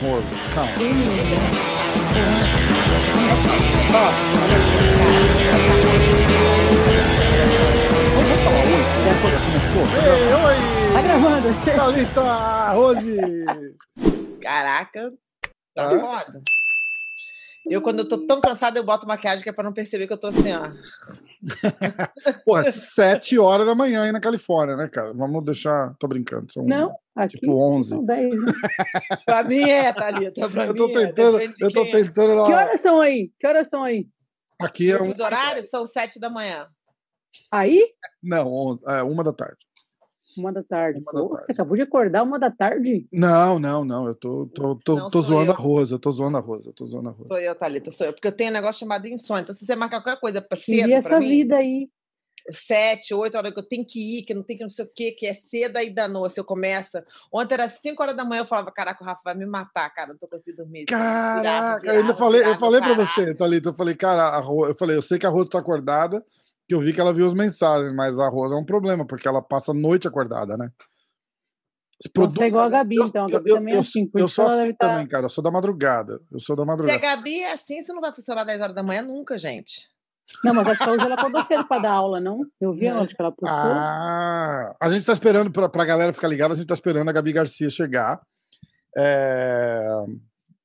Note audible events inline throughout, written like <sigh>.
amor, calma. Vamos falar começou? Ei, oi! Tá gravando? Thalita, Rose! Caraca, tá foda. Eu, quando eu tô tão cansada, eu boto maquiagem que é pra não perceber que eu tô assim, ó. <laughs> Pô, é sete horas da manhã aí na Califórnia, né, cara? Vamos deixar. Tô brincando. São, Não, aqui Tipo 11. são 10. né? <laughs> Pra mim é, Thalita. Pra Eu tô mim é. tentando, de eu tô quem é. tentando. lá- Que horas são aí? Que horas são aí? Aqui é um. Os horários são sete da manhã. Aí? Não, é uma da tarde. Uma da tarde. Uma da Pô, tarde. Você acabou de acordar uma da tarde? Não, não, não. Eu tô, tô, tô, Não tô zoando eu. a Rosa. Eu tô zoando a Rosa. Eu tô zoando a Rosa. Sou eu, Thalita, sou eu. Porque eu tenho um negócio chamado insônia. Então, se você marcar qualquer coisa pra cedo pra essa mim, vida aí. sete, oito horas que eu tenho que ir, que não tem que não sei o quê, que é cedo aí danou, se eu começa. Ontem era cinco horas da manhã, eu falava, caraca, o Rafa vai me matar, cara, não tô conseguindo dormir. Caraca, Virava, eu ainda virava, falei, eu virava, falei pra caralho. você, Thalita. Eu falei, cara, a Ro... eu falei, eu sei que a Rosa tá acordada, que eu vi que ela viu as mensagens, mas a Rosa é um problema, porque ela passa a noite acordada, né? Você é igual a Gabi, Eu- então. A eu- Gabi eu- também é eu- assim. Eu sou assim tá- também, cara. Eu sou da madrugada. Eu sou da Se a madrugada. Gabi é assim, isso não vai funcionar 10 horas da manhã nunca, gente. Não, mas acho que hoje ela acordou cedo pra dar aula, não? Eu vi Não. onde que ela postou. Ah, a gente tá esperando, pra, pra galera ficar ligada, a gente tá esperando a Gabi Garcia chegar. É,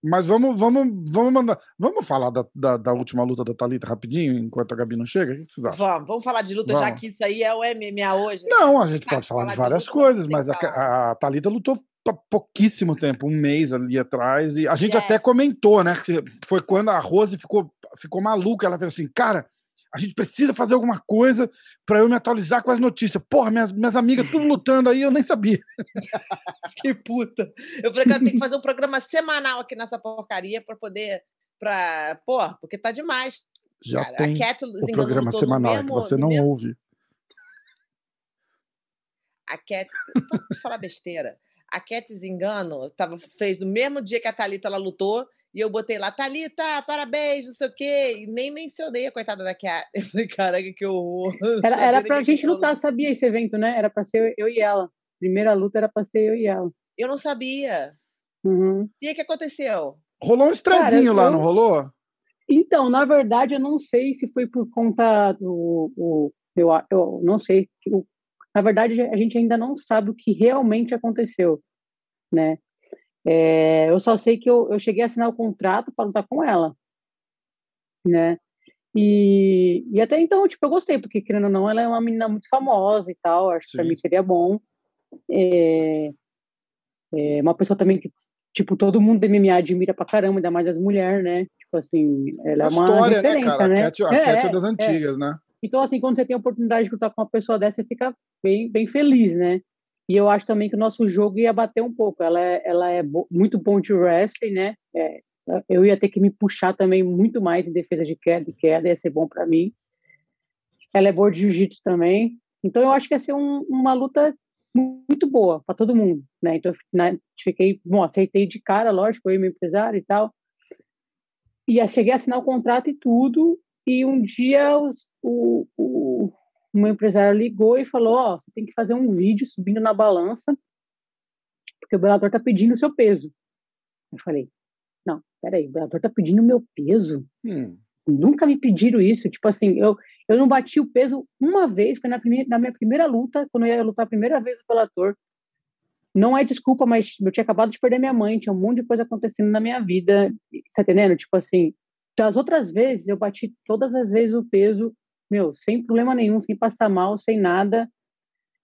Mas vamos, vamos, vamos mandar. Vamos falar da, da, da última luta da Thalita rapidinho, enquanto a Gabi não chega? O que vocês acham? Vamos, vamos falar de luta, já Vamos. que isso aí é o MMA hoje. Não, a gente Tá, pode falar falar de de várias luta, coisas, mas a, a Thalita lutou há pouquíssimo tempo, um mês ali atrás, e a gente É. até comentou, né? Que foi quando a Rose ficou, ficou maluca. Ela falou assim, cara, a gente precisa fazer alguma coisa pra eu me atualizar com as notícias. Porra, minhas, minhas amigas tudo lutando aí, eu nem sabia. <laughs> Que puta. Eu falei que eu tenho que fazer um programa semanal aqui nessa porcaria pra poder. Pra... Pô, porque tá demais. Já cara. tem o programa semanal é que você não ouve. A Cat. Para falar besteira. A Cat Zingano tava, fez no mesmo dia que a Thalita ela lutou. E eu botei lá, Thalita, parabéns, não sei o quê. E nem mencionei a coitada da Cat. <laughs> Eu falei, caraca, que horror. Era, era pra gente lutar, sabia esse evento, né? Era pra ser eu e ela. Primeira luta era pra ser eu e ela. Eu não sabia. Uhum. E aí, o que aconteceu? Rolou um estrezinho lá, eu- não rolou? Então, na verdade, eu não sei se foi por conta do. o- eu, eu não sei. O- Na verdade, a gente ainda não sabe o que realmente aconteceu, né? É, eu só sei que eu, eu cheguei a assinar o contrato para lutar com ela, né? E, e até então, tipo, eu gostei, porque, querendo ou não, ela é uma menina muito famosa e tal, acho que para Sim. mim seria bom. É, é uma pessoa também que, tipo, todo mundo do MMA admira pra caramba, ainda mais as mulheres, né? Tipo assim, ela é Uma história, né, cara? né? A Cat, a É, Cat é é, das é. antigas, né? Então, assim, quando você tem a oportunidade de lutar com uma pessoa dessa, você fica bem, bem feliz, né? E eu acho também que o nosso jogo ia bater um pouco. Ela é, ela é muito bom de wrestling, né? É, eu ia ter que me puxar também muito mais em defesa de queda, de queda ia ser bom para mim. Ela é boa de jiu-jitsu também. Então, eu acho que ia ser um- uma luta muito boa para todo mundo, né? Então, eu fi- fiquei, bom, aceitei de cara, lógico, eu e meu empresário e tal. E cheguei a assinar o contrato e tudo, e um dia os, o, o meu empresário ligou e falou: Ó, você tem que fazer um vídeo subindo na balança, porque o Bellator tá pedindo o seu peso. Eu falei: Não, peraí, o Bellator tá pedindo o meu peso? Hum, Nunca me pediram isso. Tipo assim, eu, eu não bati o peso uma vez, foi na, primeira, na minha primeira luta, quando eu ia lutar a primeira vez no Bellator. Não é desculpa, mas eu tinha acabado de perder minha mãe, tinha um monte de coisa acontecendo na minha vida, tá entendendo? Tipo assim, das outras vezes, eu bati todas as vezes o peso, meu, sem problema nenhum, sem passar mal, sem nada.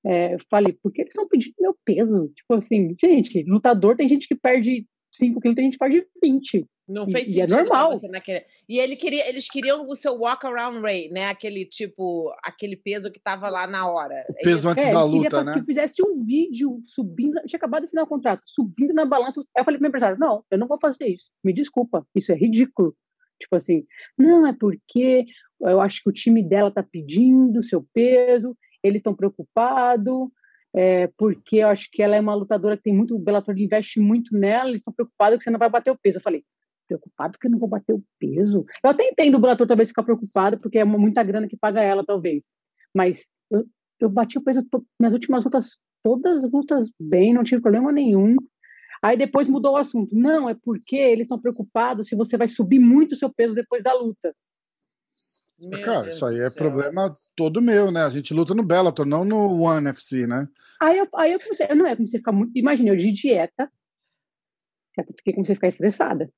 É, eu falei, por que eles estão pedindo meu peso? Tipo assim, gente, lutador tem gente que perde 5 quilos, tem gente que perde 20. Não E- fez e é sentido pra normal. você naquele... E ele queria, eles queriam o seu walk around rate, né? Aquele tipo, aquele peso que tava lá na hora. o peso É antes É, da luta, né? que eu fizesse um vídeo subindo. Eu tinha acabado de assinar o contrato, subindo na balança. Aí eu falei pro meu empresário: não, eu não vou fazer isso. Me desculpa, isso é ridículo. Tipo assim, não, é porque eu acho que o time dela tá pedindo seu peso, eles estão preocupados, é, porque eu acho que ela é uma lutadora que tem muito. O Bellator investe muito nela, eles estão preocupados que você não vai bater o peso. Eu falei. Preocupado que eu não vou bater o peso. Eu até entendo o Bellator talvez ficar preocupado, porque é muita grana que paga ela, talvez. Mas eu, eu bati o peso to- minhas últimas lutas, todas as lutas bem, não tive problema nenhum. Aí depois mudou o assunto. Não, é porque eles estão preocupados se você vai subir muito o seu peso depois da luta. Meu Cara, Deus isso aí é céu. problema todo meu, né? A gente luta no Bellator, não no One FC, né? Aí eu, aí eu comecei, eu não é, comecei a ficar muito. Imagina, eu de dieta, eu fiquei comecei a ficar estressada.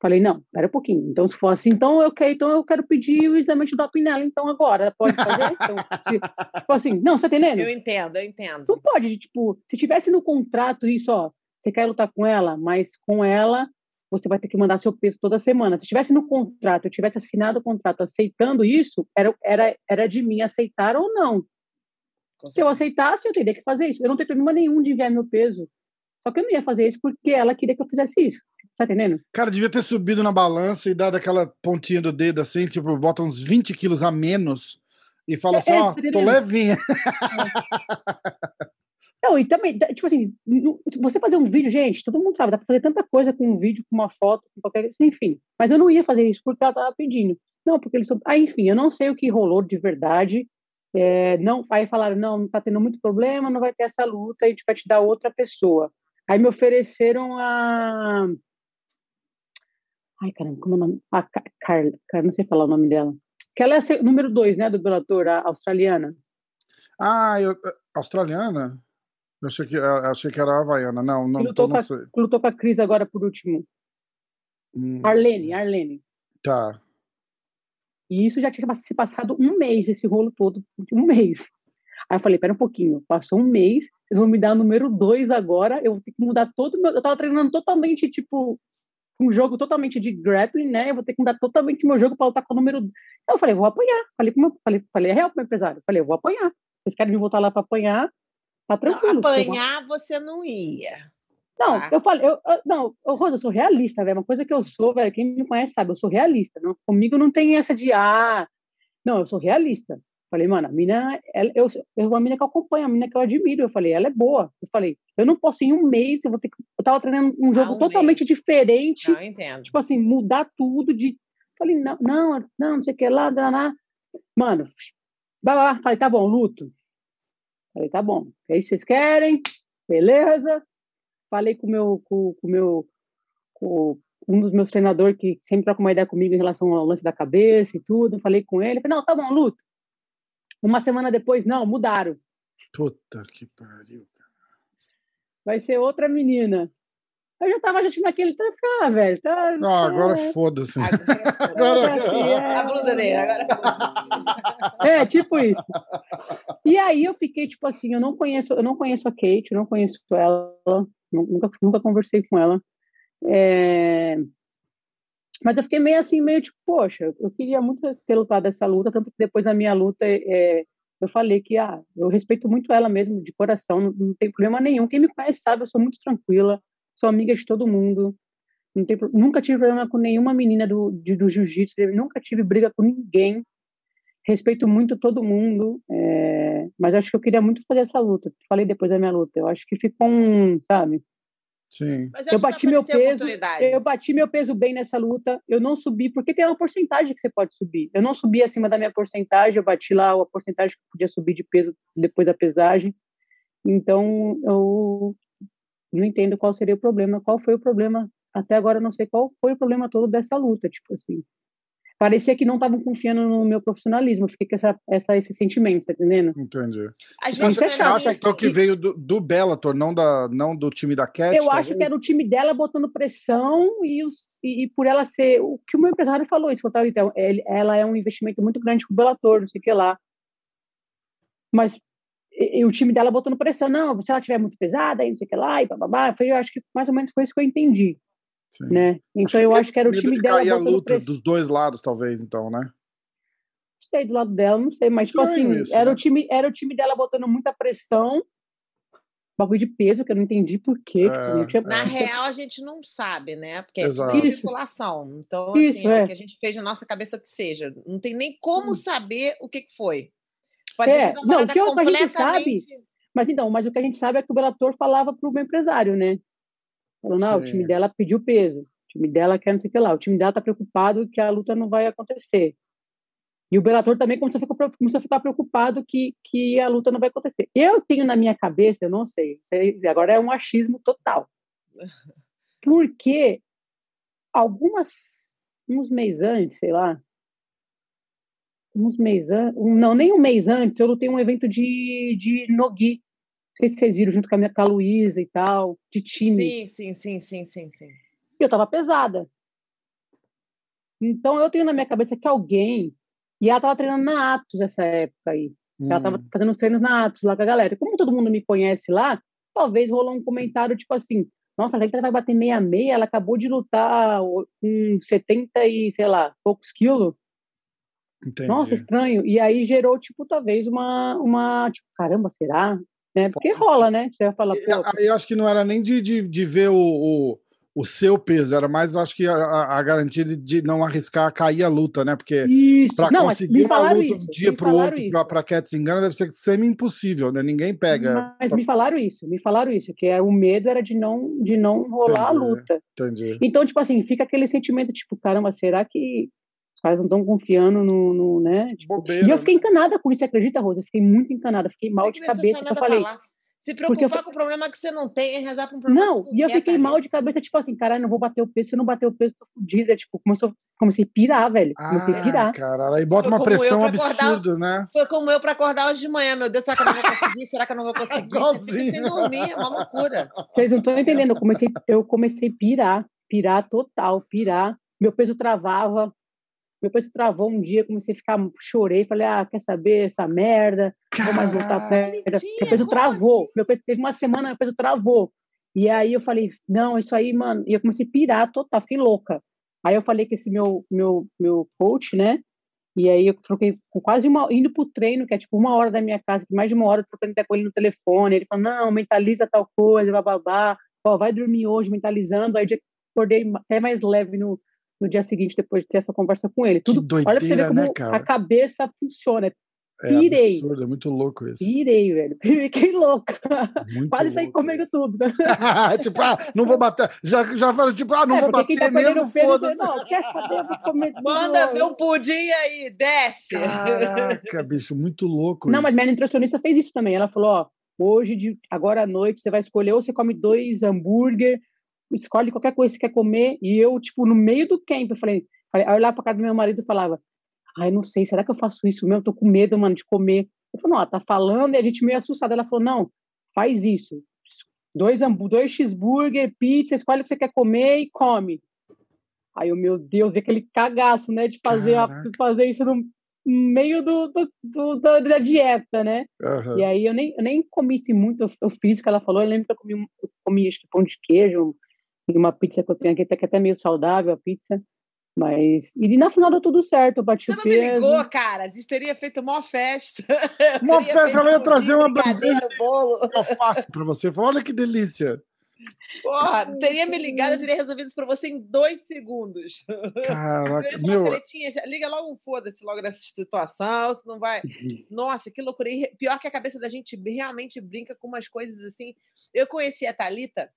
Falei, não, espera um pouquinho. Então, se for assim, então eu quero, então eu quero pedir o exame de doping nela, então agora. Pode fazer? <laughs> Então, se, tipo assim, não, você tá entendendo? Eu entendo, eu entendo. Não pode, tipo, se tivesse no contrato isso, ó, você quer lutar com ela, mas com ela você vai ter que mandar seu peso toda semana. Se tivesse no contrato, eu tivesse assinado o contrato aceitando isso, era, era, era de mim aceitar ou não. Se eu aceitasse, eu teria que fazer isso. Eu não tenho problema nenhum de enviar meu peso. Só que eu não ia fazer isso porque ela queria que eu fizesse isso. Tá entendendo? Cara, devia ter subido na balança e dado aquela pontinha do dedo assim, tipo, bota uns 20 quilos a menos e fala É, assim, é, ó, tá tô entendendo? levinha. <laughs> Não, e também, tipo assim, você fazer um vídeo, gente, todo mundo sabe, dá pra fazer tanta coisa com um vídeo, com uma foto, com qualquer enfim. Mas eu não ia fazer isso porque ela tava pedindo. Não, porque eles. são- Ah, enfim, eu não sei o que rolou de verdade. É, não, aí falaram, não, tá tendo muito problema, não vai ter essa luta, a gente vai te dar outra pessoa. Aí me ofereceram a. Ai, caramba, como é o nome? A Ca- Carla, Carla, não sei falar o nome dela. Que ela é a número dois, né, do Bellator, a australiana. Ah, eu, australiana? Eu achei que, eu achei que era havaiana. Não, não, Que então lutou, com não a, sei. que lutou com a Cris agora por último. Hum, Arlene, Arlene. Tá. E isso já tinha se passado um mês, esse rolo todo, um mês. Aí eu falei, pera um pouquinho, passou um mês, vocês vão me dar o número dois agora, eu vou ter que mudar todo o meu... Eu tava treinando totalmente, tipo, um jogo totalmente de grappling, né? Eu vou ter que mudar totalmente meu jogo para lutar com o número... Eu falei, vou apanhar. Falei, pro meu, falei, falei é real pro meu empresário. Falei, eu vou apanhar. Vocês querem me voltar lá para apanhar? Tá Não, tranquilo. vou- apanhar você não ia. Não, Tá. eu falei, eu, eu- não, eu, Rosa, eu sou realista, velho. Uma coisa que eu sou, velho, quem me conhece sabe, eu sou realista. Não, comigo não tem essa de, ah, não, eu sou realista. Falei, mano, a mina, ela, eu, eu, uma mina que eu acompanho, a mina que eu admiro. Eu falei, ela é boa. Eu falei, eu não posso em um mês, eu vou ter que. Eu tava treinando um jogo um totalmente diferente, Não, entendo. tipo assim, mudar tudo de. Falei, não, não, não, não sei o que lá, lá, lá. Mano, vai lá. Falei, tá bom, luto. Falei, tá bom. É isso que vocês querem? Beleza. Falei com o meu, com, com meu, com um dos meus treinadores que sempre troca uma ideia comigo em relação ao lance da cabeça e tudo. Falei com ele. Falei, não, tá bom, luto. Uma semana depois, não, mudaram. Puta que pariu. cara. Vai ser outra menina. Eu já tava já tinha naquele. Tá, ah, velho. Tá, Ah, agora é, <laughs> foda-se. Agora, Agora- assim, é. a blusa dele, agora. É, tipo isso. E aí eu fiquei tipo assim, eu não conheço, eu não conheço a Kate, eu não conheço ela, nu- nunca, nunca conversei com ela. É, Mas eu fiquei meio assim, meio tipo, poxa, eu queria muito ter lutado essa luta, tanto que depois da minha luta é, eu falei que ah, eu respeito muito ela mesmo, de coração, não, não tem problema nenhum. Quem me conhece sabe, eu sou muito tranquila, sou amiga de todo mundo. Não tem, nunca tive problema com nenhuma menina do, de- do jiu-jitsu, nunca tive briga com ninguém respeito muito todo mundo, é, mas acho que eu queria muito fazer essa luta. Falei depois da minha luta. Eu acho que ficou um, sabe? Sim. Mas Eu acho que vai bati meu peso, eu bati meu peso bem nessa luta. Eu não subi porque tem uma porcentagem que você pode subir. Eu não subi acima da minha porcentagem. Eu bati lá a porcentagem que eu podia subir de peso depois da pesagem. Então eu não entendo qual seria o problema. Qual foi o problema? Até agora eu não sei qual foi o problema todo dessa luta. Tipo assim, parecia que não estavam confiando no meu profissionalismo. Fiquei com essa, essa, esse sentimento, tá entendendo? Entendi. Isso vezes é chato, Acha que é o que veio do, do Bellator, não, da, não do time da Cat? Eu acho que era o time dela botando pressão e, os, e, e por ela ser. O que o meu empresário falou isso, falou, então, ele- ela é um investimento muito grande com o Bellator, não sei o que lá. Mas e, e o time dela botando pressão, não, se ela tiver muito pesada, aí não sei o que lá, e bababá. Foi, eu acho que mais ou menos foi isso que eu entendi, Sim. né? Então eu acho que era o time de dela cair a botando luta pressão. dos dois lados, talvez, então, né? Não sei do lado dela, não sei, mas tipo Estranho assim, isso, era, né? o time, era o time dela botando muita pressão. Bagulho de peso, que eu não entendi por quê. tipo, É, não tinha- Na É. real, a gente não sabe, né? Porque é Exato. tudo Isso. especulação. Então, Isso, assim, é. é. o que a gente fez na nossa cabeça que seja. Não tem nem como Hum. saber o que, que foi. Pode É, ter sido uma não, parada que eu- que a gente completamente... Mas então, mas o que a gente sabe é que o Bellator falava pro meu empresário, né? Falando, ah, o time dela pediu peso, o time dela quer não sei o que lá, o time dela tá preocupado que a luta não vai acontecer. E o Bellator também começou a ficar, começou a ficar preocupado que, que a luta não vai acontecer. Eu tenho na minha cabeça, eu não sei, aí agora é um achismo total. <laughs> Porque algumas, uns meses antes, sei lá, uns meses antes, não, nem um mês antes, eu lutei um evento de, de Nogi. Não sei se vocês viram, junto com a minha com a Luísa e tal, de time. Sim, sim, sim, sim, sim, sim. E eu tava pesada. Então eu tenho na minha cabeça que alguém. E ela tava treinando na Atos essa época aí. Ela tava Hum. fazendo os treinos na Atos lá com a galera. Como todo mundo me conhece lá, talvez rolou um comentário tipo assim: nossa, a Leila vai bater 66, ela acabou de lutar com 70 e, sei lá, poucos quilos. Entendi. Nossa, estranho. E aí gerou, tipo, talvez uma, uma tipo, caramba, será? Né? Porque rola, né? Você vai falar, eu acho que não era nem de, de, de ver o, o, o seu peso, era mais, acho que, a, a- a garantia de, não arriscar cair a luta, né? Porque para Não, conseguir me uma luta isso. um dia para o outro, para Cat Zingana, deve ser semi-impossível, né? Ninguém pega. Mas me falaram isso, me falaram isso, que era, o medo era de não, de não rolar a Entendi. luta. Entendi. Então, tipo assim, fica aquele sentimento, tipo, caramba, será que caras não estão confiando no, no, né? Tipo, e eu fiquei encanada com isso, você acredita, Rosa? Eu fiquei muito encanada, fiquei mal de cabeça. que eu falei. Se Porque eu preocupar fi- com o problema que você não tem é rezar pra um problema não, que você e eu quer, fiquei Thalita. mal de cabeça, tipo assim, caralho, não vou bater o peso, se eu não bater o peso, tô fodida. Tipo, começou, comecei a pirar, velho. Comecei a Ah, pirar. cara, aí bota Foi uma eu pressão absurda, né? Foi como eu pra acordar hoje de manhã, meu Deus, será que eu não vou conseguir? Será que eu não vou conseguir? <laughs> Sem dormir, é uma loucura. Vocês não estão entendendo, eu comecei, eu comecei a pirar, pirar total, pirar. Meu peso travava. Meu peso travou um dia, comecei a ficar, chorei, falei, ah, quer saber essa merda? Não vou mais voltar Bonitinha, Meu peso travou. Meu peso, teve uma semana, meu peso travou. E aí eu falei, não, isso aí, mano. E eu comecei a pirar total, fiquei louca. Aí eu falei com esse meu, meu, meu coach, né? E aí eu troquei com quase uma, indo pro treino, que é tipo uma hora da minha casa, mais de uma hora, trocando até com ele no telefone. Ele falou, não, mentaliza tal coisa, bababá. Ó, vai dormir hoje mentalizando. Aí eu acordei até mais leve no, no dia seguinte, depois de ter essa conversa com ele. Tudo, olha pra você doideira, ver como né, a cabeça funciona. É pirei. absurdo, é muito louco isso. Pirei, velho. <laughs> Fiquei louca. Muito Quase saí louco comendo isso. tudo. <laughs> tipo, ah, não vou bater. Já, já fala, tipo, ah, não É, vou bater tá mesmo, foda-se. Não, quer saber, eu vou comer tudo. Manda meu pudim aí, desce. Caraca, <laughs> bicho, muito louco Não, isso. mas minha nutricionista fez isso também. Ela falou, ó, hoje, de, agora à noite, você vai escolher ou você come dois hambúrguer, escolhe qualquer coisa que você quer comer. E eu, tipo, no meio do camp, eu falei, falei aí eu olhava pra casa do meu marido e falava, ai, não sei, será que eu faço isso mesmo? Eu tô com medo, mano, de comer. Eu falei, não, ela tá falando e a gente meio assustada. Ela falou, não, faz isso. Dois, dois cheeseburger, pizza, escolhe o que você quer comer e come. Aí eu, meu Deus, e aquele cagaço, né, de fazer, a- fazer isso no meio do, do- do- da, dieta, né? Aham. E aí eu nem, eu nem comi assim, muito, eu, eu fiz o que ela falou, eu lembro que eu comi, eu comi acho que pão de queijo e uma pizza que eu tenho aqui, até que é até meio saudável a pizza, mas, e na final deu tudo certo, eu bati Você o não me peso. ligou, cara. A gente teria feito uma festa. <laughs> Uma festa, ela ia trazer uma brigadeiro, bolo. alface pra você. Olha que delícia. Porra, teria me ligado, eu teria resolvido isso pra você em dois segundos. Caraca, Eu ia falar, meu. Já- liga logo um foda-se logo nessa situação, se não vai. Nossa, que loucura. E pior que a cabeça da gente realmente brinca com umas coisas assim. Eu conheci a Thalita,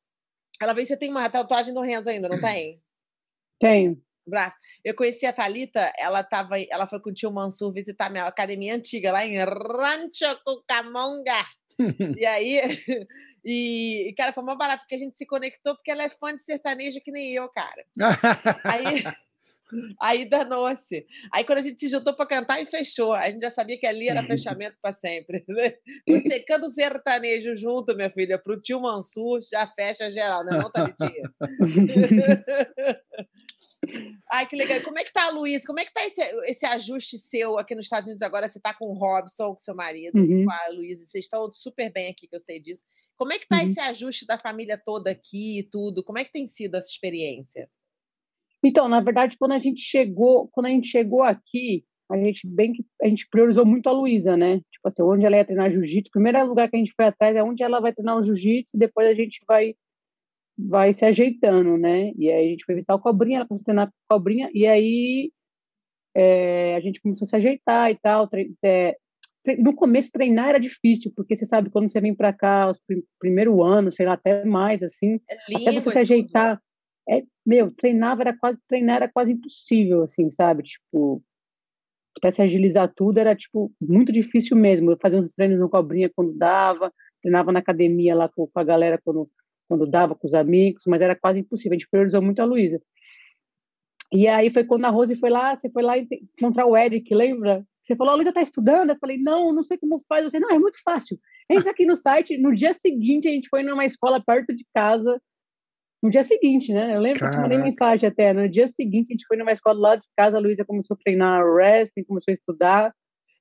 ela veio, você tem uma tatuagem do Renzo ainda, não tem? <clears throat> Tenho. Bra- Eu conheci a Thalita, ela tava, ela foi com o tio Mansur visitar minha academia antiga lá em Rancho Cucamonga. <laughs> e aí, <laughs> e, cara, foi mais barato porque a gente se conectou porque ela é fã de sertanejo que nem eu, cara. <laughs> Aí, aí danou-se. Aí quando a gente se juntou para cantar e fechou, a gente já sabia que ali era fechamento para sempre. <laughs> Né? Quando você canta o sertanejo junto, minha filha, pro tio Mansur, já fecha geral, né? Não? <laughs> Ai, que legal. Como é que tá Luísa? Como é que tá esse, esse ajuste seu aqui nos Estados Unidos agora? Você tá com o Robson, com seu marido, Uhum. com a Luísa, vocês estão super bem aqui, que eu sei disso. Como é que tá Uhum. esse ajuste da família toda aqui e tudo? Como é que tem sido essa experiência? Então, na verdade, quando a gente chegou, quando a gente chegou aqui, a gente bem que a gente priorizou muito a Luísa, né? Tipo assim, onde ela ia treinar jiu-jitsu. O primeiro lugar que a gente foi atrás é onde ela vai treinar o jiu-jitsu, depois a gente vai vai se ajeitando, né? E aí a gente foi visitar o Cobrinha, ela começou a treinar com Cobrinha, e aí é, a gente começou a se ajeitar e tal. é, no começo, treinar era difícil, porque você sabe, quando você vem para cá, os prim primeiro ano, sei lá, até mais, assim, É até você se ajeitar. É, meu, treinava era quase, treinar era quase impossível, assim, sabe? Tipo, para se agilizar tudo era, tipo, muito difícil mesmo. Eu fazia uns treinos no Cobrinha quando dava, treinava na academia lá com, com a galera quando, quando dava com os amigos, mas era quase impossível. A gente priorizou muito a Luísa. E aí foi quando a Rose foi lá, você foi lá encontrar o Eric, lembra? Você falou, a Luísa está estudando? Eu falei, não, não sei como faz. Você, não, é muito fácil. Entra aqui no site. No dia seguinte, a gente foi numa escola perto de casa. No dia seguinte, né? Eu lembro Caraca. que eu te mandei mensagem até. No dia seguinte, a gente foi numa escola lá de casa. A Luísa começou a treinar wrestling, começou a estudar.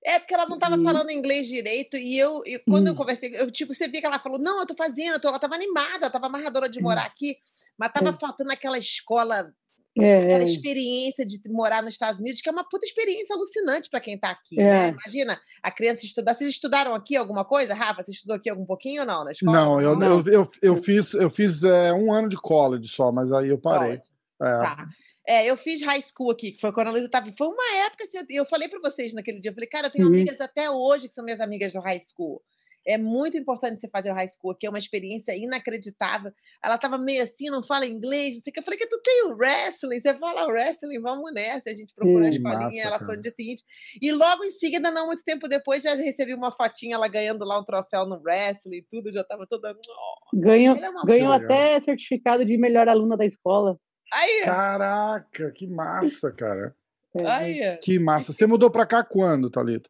É, porque ela não estava uhum. falando inglês direito, e eu, e quando eu hum. conversei, eu, tipo, você via que ela falou, não, eu tô fazendo, eu tô, ela estava animada, estava amarradora de hum. morar aqui, mas estava é. faltando aquela escola, é. aquela experiência de morar nos Estados Unidos, que é uma puta experiência alucinante para quem está aqui, né? é. né? Imagina a criança estudar. Vocês estudaram aqui alguma coisa, Rafa? Você estudou aqui algum pouquinho ou não, na escola? Não, eu, não. eu, eu, eu fiz, eu fiz é, um ano de college só, mas aí eu parei. É. Tá. É, eu fiz high school aqui, que foi quando a Luísa estava. Foi uma época assim, eu falei para vocês naquele dia, eu falei, cara, eu tenho uhum. amigas até hoje que são minhas amigas do high school. É muito importante você fazer o high school, que é uma experiência inacreditável. Ela estava meio assim, não fala inglês, não sei o que. Eu falei que tu tem o wrestling, você fala wrestling, vamos nessa. A gente procurou a escolinha, ela foi no dia seguinte. E logo em seguida, não muito tempo depois, já recebi uma fotinha ela ganhando lá um troféu no wrestling e tudo, já estava toda. Oh, ganhou é ganhou até certificado de melhor aluna da escola. Aí. Caraca, que massa, cara. É, Aí. Que massa. Você mudou pra cá quando, Thalita?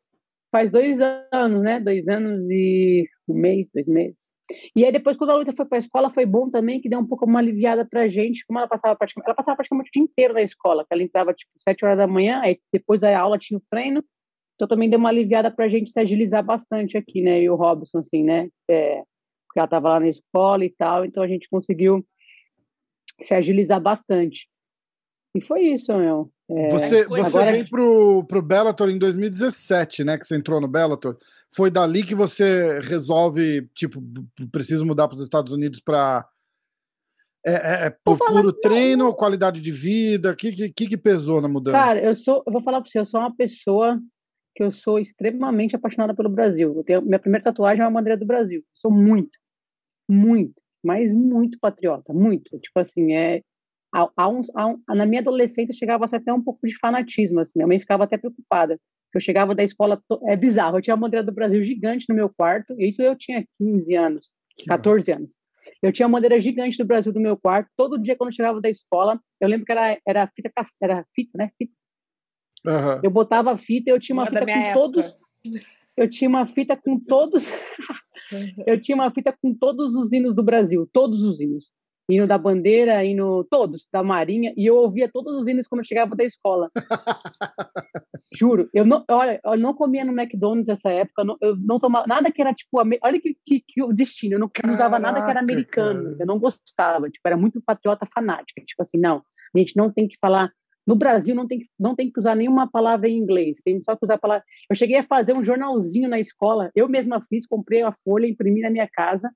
Faz dois anos, né? Dois anos e um mês, dois meses. E aí depois, quando a Luísa foi para a escola, foi bom também, que deu um pouco uma aliviada pra gente, como ela passava praticamente, ela passava praticamente o dia inteiro na escola, que ela entrava tipo sete horas da manhã, aí depois da aula tinha o treino, então também deu uma aliviada pra gente se agilizar bastante aqui, né, e o Robson, assim, né, é, porque ela tava lá na escola e tal, então a gente conseguiu se agilizar bastante. E foi isso, meu. É, você você agora... veio pro, pro Bellator em 2017, né? Que você entrou no Bellator. Foi dali que você resolve, tipo, preciso mudar para os Estados Unidos para é, é, é por puro treino, não. qualidade de vida? O que, que, que pesou na mudança? Cara, eu sou, eu vou falar para você, eu sou uma pessoa que eu sou extremamente apaixonada pelo Brasil. Tenho, minha primeira tatuagem é uma bandeira do Brasil. Eu sou muito, muito mas muito patriota, muito. Tipo assim, é há, há uns, há um, na minha adolescência chegava até um pouco de fanatismo, assim. Minha mãe ficava até preocupada. Eu chegava da escola, é bizarro, eu tinha a bandeira do Brasil gigante no meu quarto, e isso eu tinha 15 anos, que 14 massa. anos. Eu tinha a bandeira gigante do Brasil no meu quarto. Todo dia, quando eu chegava da escola, eu lembro que era, era fita, era fita, né? Fita. Uhum. Eu botava a fita e eu tinha uma, uma fita com época. todos. <laughs> Eu tinha uma fita com todos. <laughs> eu tinha uma fita com todos os hinos do Brasil, todos os hinos. Hino da bandeira, hino todos, da Marinha, e eu ouvia todos os hinos quando eu chegava da escola. <laughs> Juro, eu não, olha, eu não comia no McDonald's nessa época, não, eu não tomava nada que era tipo, olha que, que, que o destino, eu não Caraca, usava nada que era americano, cara. eu não gostava, tipo, era muito patriota fanática, tipo assim, não, a gente não tem que falar no Brasil não tem, não tem que usar nenhuma palavra em inglês, tem só que usar a palavra. Eu cheguei a fazer um jornalzinho na escola, eu mesma fiz, comprei a folha, imprimi na minha casa,